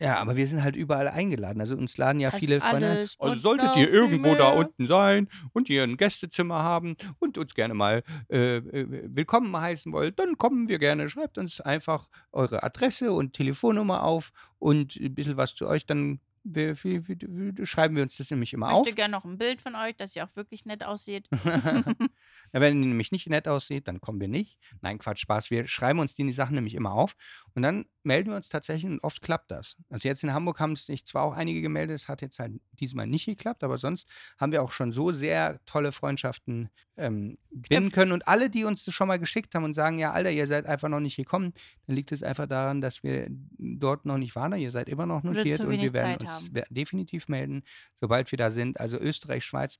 Ja, aber wir sind halt überall eingeladen. Also uns laden ja Das viele Freunde. alles Also und solltet noch ihr viel irgendwo da mehr. unten sein und ihr ein Gästezimmer haben und uns gerne mal äh, äh, willkommen heißen wollt, dann kommen wir gerne. Schreibt uns einfach eure Adresse und Telefonnummer auf und ein bisschen was zu euch. Dann wir, wir, wir, wir, schreiben wir uns das nämlich immer Ich auf. möchte gerne noch ein Bild von euch, dass ihr auch wirklich nett aussieht. Na, wenn die nämlich nicht nett aussieht, dann kommen wir nicht. Nein, Quatsch, Spaß. Wir schreiben uns die Sachen nämlich immer auf und dann melden wir uns tatsächlich und oft klappt das. Also jetzt in Hamburg haben sich zwar auch einige gemeldet, es hat jetzt halt diesmal nicht geklappt, aber sonst haben wir auch schon so sehr tolle Freundschaften ähm, binden können und alle, die uns das schon mal geschickt haben und sagen, ja, Alter, ihr seid einfach noch nicht gekommen, dann liegt es einfach daran, dass wir dort noch nicht waren, ihr seid immer noch notiert und wir werden Zeit uns haben. definitiv melden, sobald wir da sind. Also Österreich, Schweiz,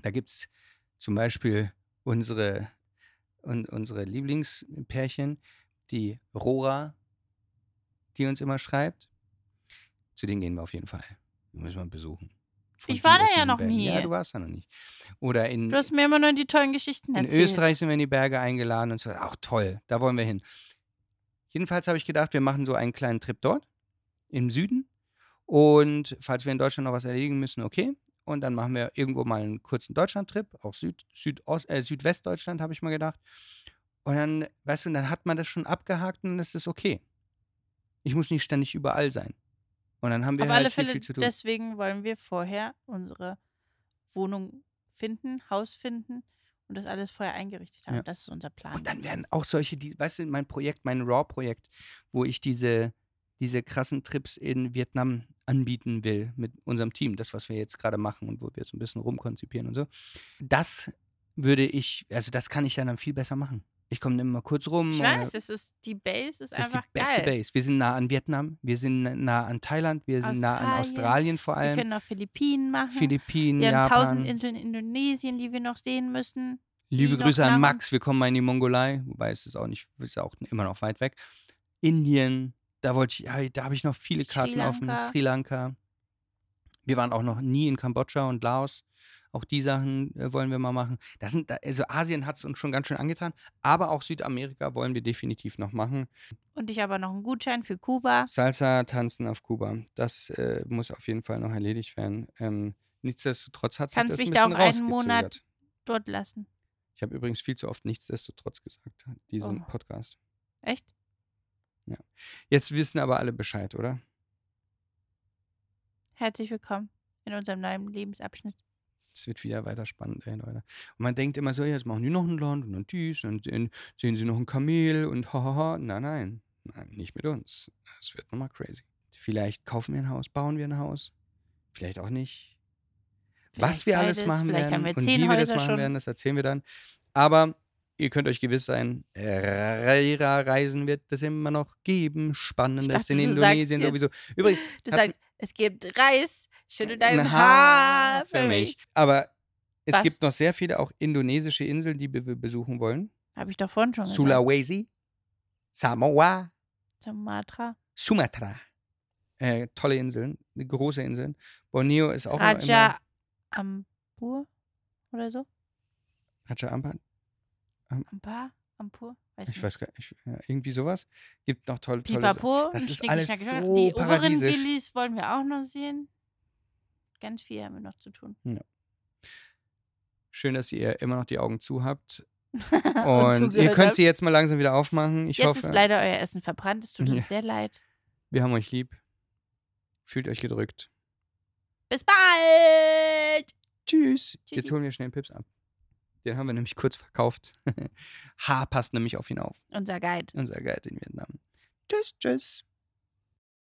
da gibt es zum Beispiel unsere, un, unsere Lieblingspärchen, die Rora, die uns immer schreibt. Zu denen gehen wir auf jeden Fall. Die müssen wir besuchen. Von Ich war da ja noch Bergen. Ja, nie. du warst da noch nicht. Oder in, Du hast mir immer nur die tollen Geschichten in erzählt. Österreich sind wir in die Berge eingeladen und so. Auch toll, da wollen wir hin. Jedenfalls habe ich gedacht, wir machen so einen kleinen Trip dort im Süden. Und falls wir in Deutschland noch was erledigen müssen, okay. Und dann machen wir irgendwo mal einen kurzen Deutschland-Trip, auch Süd, Südost, äh, Südwestdeutschland, habe ich mal gedacht. Und dann, weißt du, dann hat man das schon abgehakt und dann ist okay. Ich muss nicht ständig überall sein. Und dann haben wir Auf halt alle viel, Fälle, viel zu tun. deswegen wollen wir vorher unsere Wohnung finden, Haus finden und das alles vorher eingerichtet haben. Ja. Das ist unser Plan. Und dann werden auch solche, die, weißt du, mein Projekt, mein RAW-Projekt, wo ich diese, diese krassen Trips in Vietnam anbieten will mit unserem Team, das, was wir jetzt gerade machen und wo wir so ein bisschen rumkonzipieren und so, das würde ich, also das kann ich ja dann viel besser machen. Ich komme immer kurz rum. ich oder- weiß, das ist die Base ist das ist einfach die beste geil. Base. Wir sind nah an Vietnam, wir sind nah an Thailand, wir sind nah an Australien. Australien vor Wir allem. können auch Philippinen machen. Philippinen, wir haben tausend. Inseln in Indonesien, die wir noch sehen müssen. Liebe Grüße an Max, wir kommen mal in die Mongolei, wobei es ist auch nicht, ist auch immer noch weit weg. Indien, da wollte ich, da habe ich noch viele Sri Karten offen. Lanka. Sri Lanka. Wir waren auch noch nie in Kambodscha und Laos. Auch die Sachen äh, wollen wir mal machen. Das sind, da- also Asien hat es uns schon ganz schön angetan, aber auch Südamerika wollen wir definitiv noch machen. Und ich habe noch einen Gutschein für Kuba. Salsa tanzen auf Kuba, das äh, muss auf jeden Fall noch erledigt werden. Ähm, nichtsdestotrotz hat sich Kannst das mich ein da bisschen auch einen Monat-. Dort lassen. Ich habe übrigens viel zu oft nichtsdestotrotz gesagt, diesen Oh. Podcast. Echt? Jetzt wissen aber alle Bescheid, oder? Herzlich willkommen in unserem neuen Lebensabschnitt. Es wird wieder weiter spannend, ey, Leute. Und man denkt immer so, ja, jetzt machen die noch ein Land und dann dies, und dann sehen, sie noch ein Kamel und hahaha. Nein, nein, nein, nicht mit uns. Es wird nochmal crazy. Vielleicht kaufen wir ein Haus, bauen wir ein Haus. Vielleicht auch nicht. Was Vielleicht wir alles machen Vielleicht werden haben wir und wie wir das machen schon. werden, das erzählen wir dann. Aber ihr könnt euch gewiss sein, Reisen wird es immer noch geben. Spannendes dachte, in Indonesien sowieso. Übrigens, Du sagst, es gibt Reis, schüttel dein ein Haar für mich. Aber es Was? gibt noch sehr viele auch indonesische Inseln, die wir besuchen wollen. Habe ich doch vorhin schon gesagt. Sulawesi, Samoa, Sumatra. Sumatra. Äh, tolle Inseln, große Inseln. Borneo ist auch noch immer. Raja Ampur oder so? Raja Ampat. Ampar? Ampur? Weiß Ich nicht. weiß gar nicht. Ja, irgendwie sowas. Gibt noch tolle, tolle Sachen. Pipapo. Das ist alles so. Die oberen paradiesisch. Gillis wollen wir auch noch sehen. Ganz viel haben wir noch zu tun. Schön, dass ihr immer noch die Augen zu habt. Und Und ihr könnt habt. sie jetzt mal langsam wieder aufmachen. Ich Jetzt hoffe, ist leider euer Essen verbrannt. Es tut uns Ja. sehr leid. wir haben euch lieb. Fühlt euch gedrückt. Bis bald! Tschüss. Tschüssi. Jetzt holen wir schnell einen Pips ab. Den haben wir nämlich kurz verkauft. H passt nämlich auf ihn auf. Unser Guide. Unser Guide in Vietnam. Tschüss, tschüss.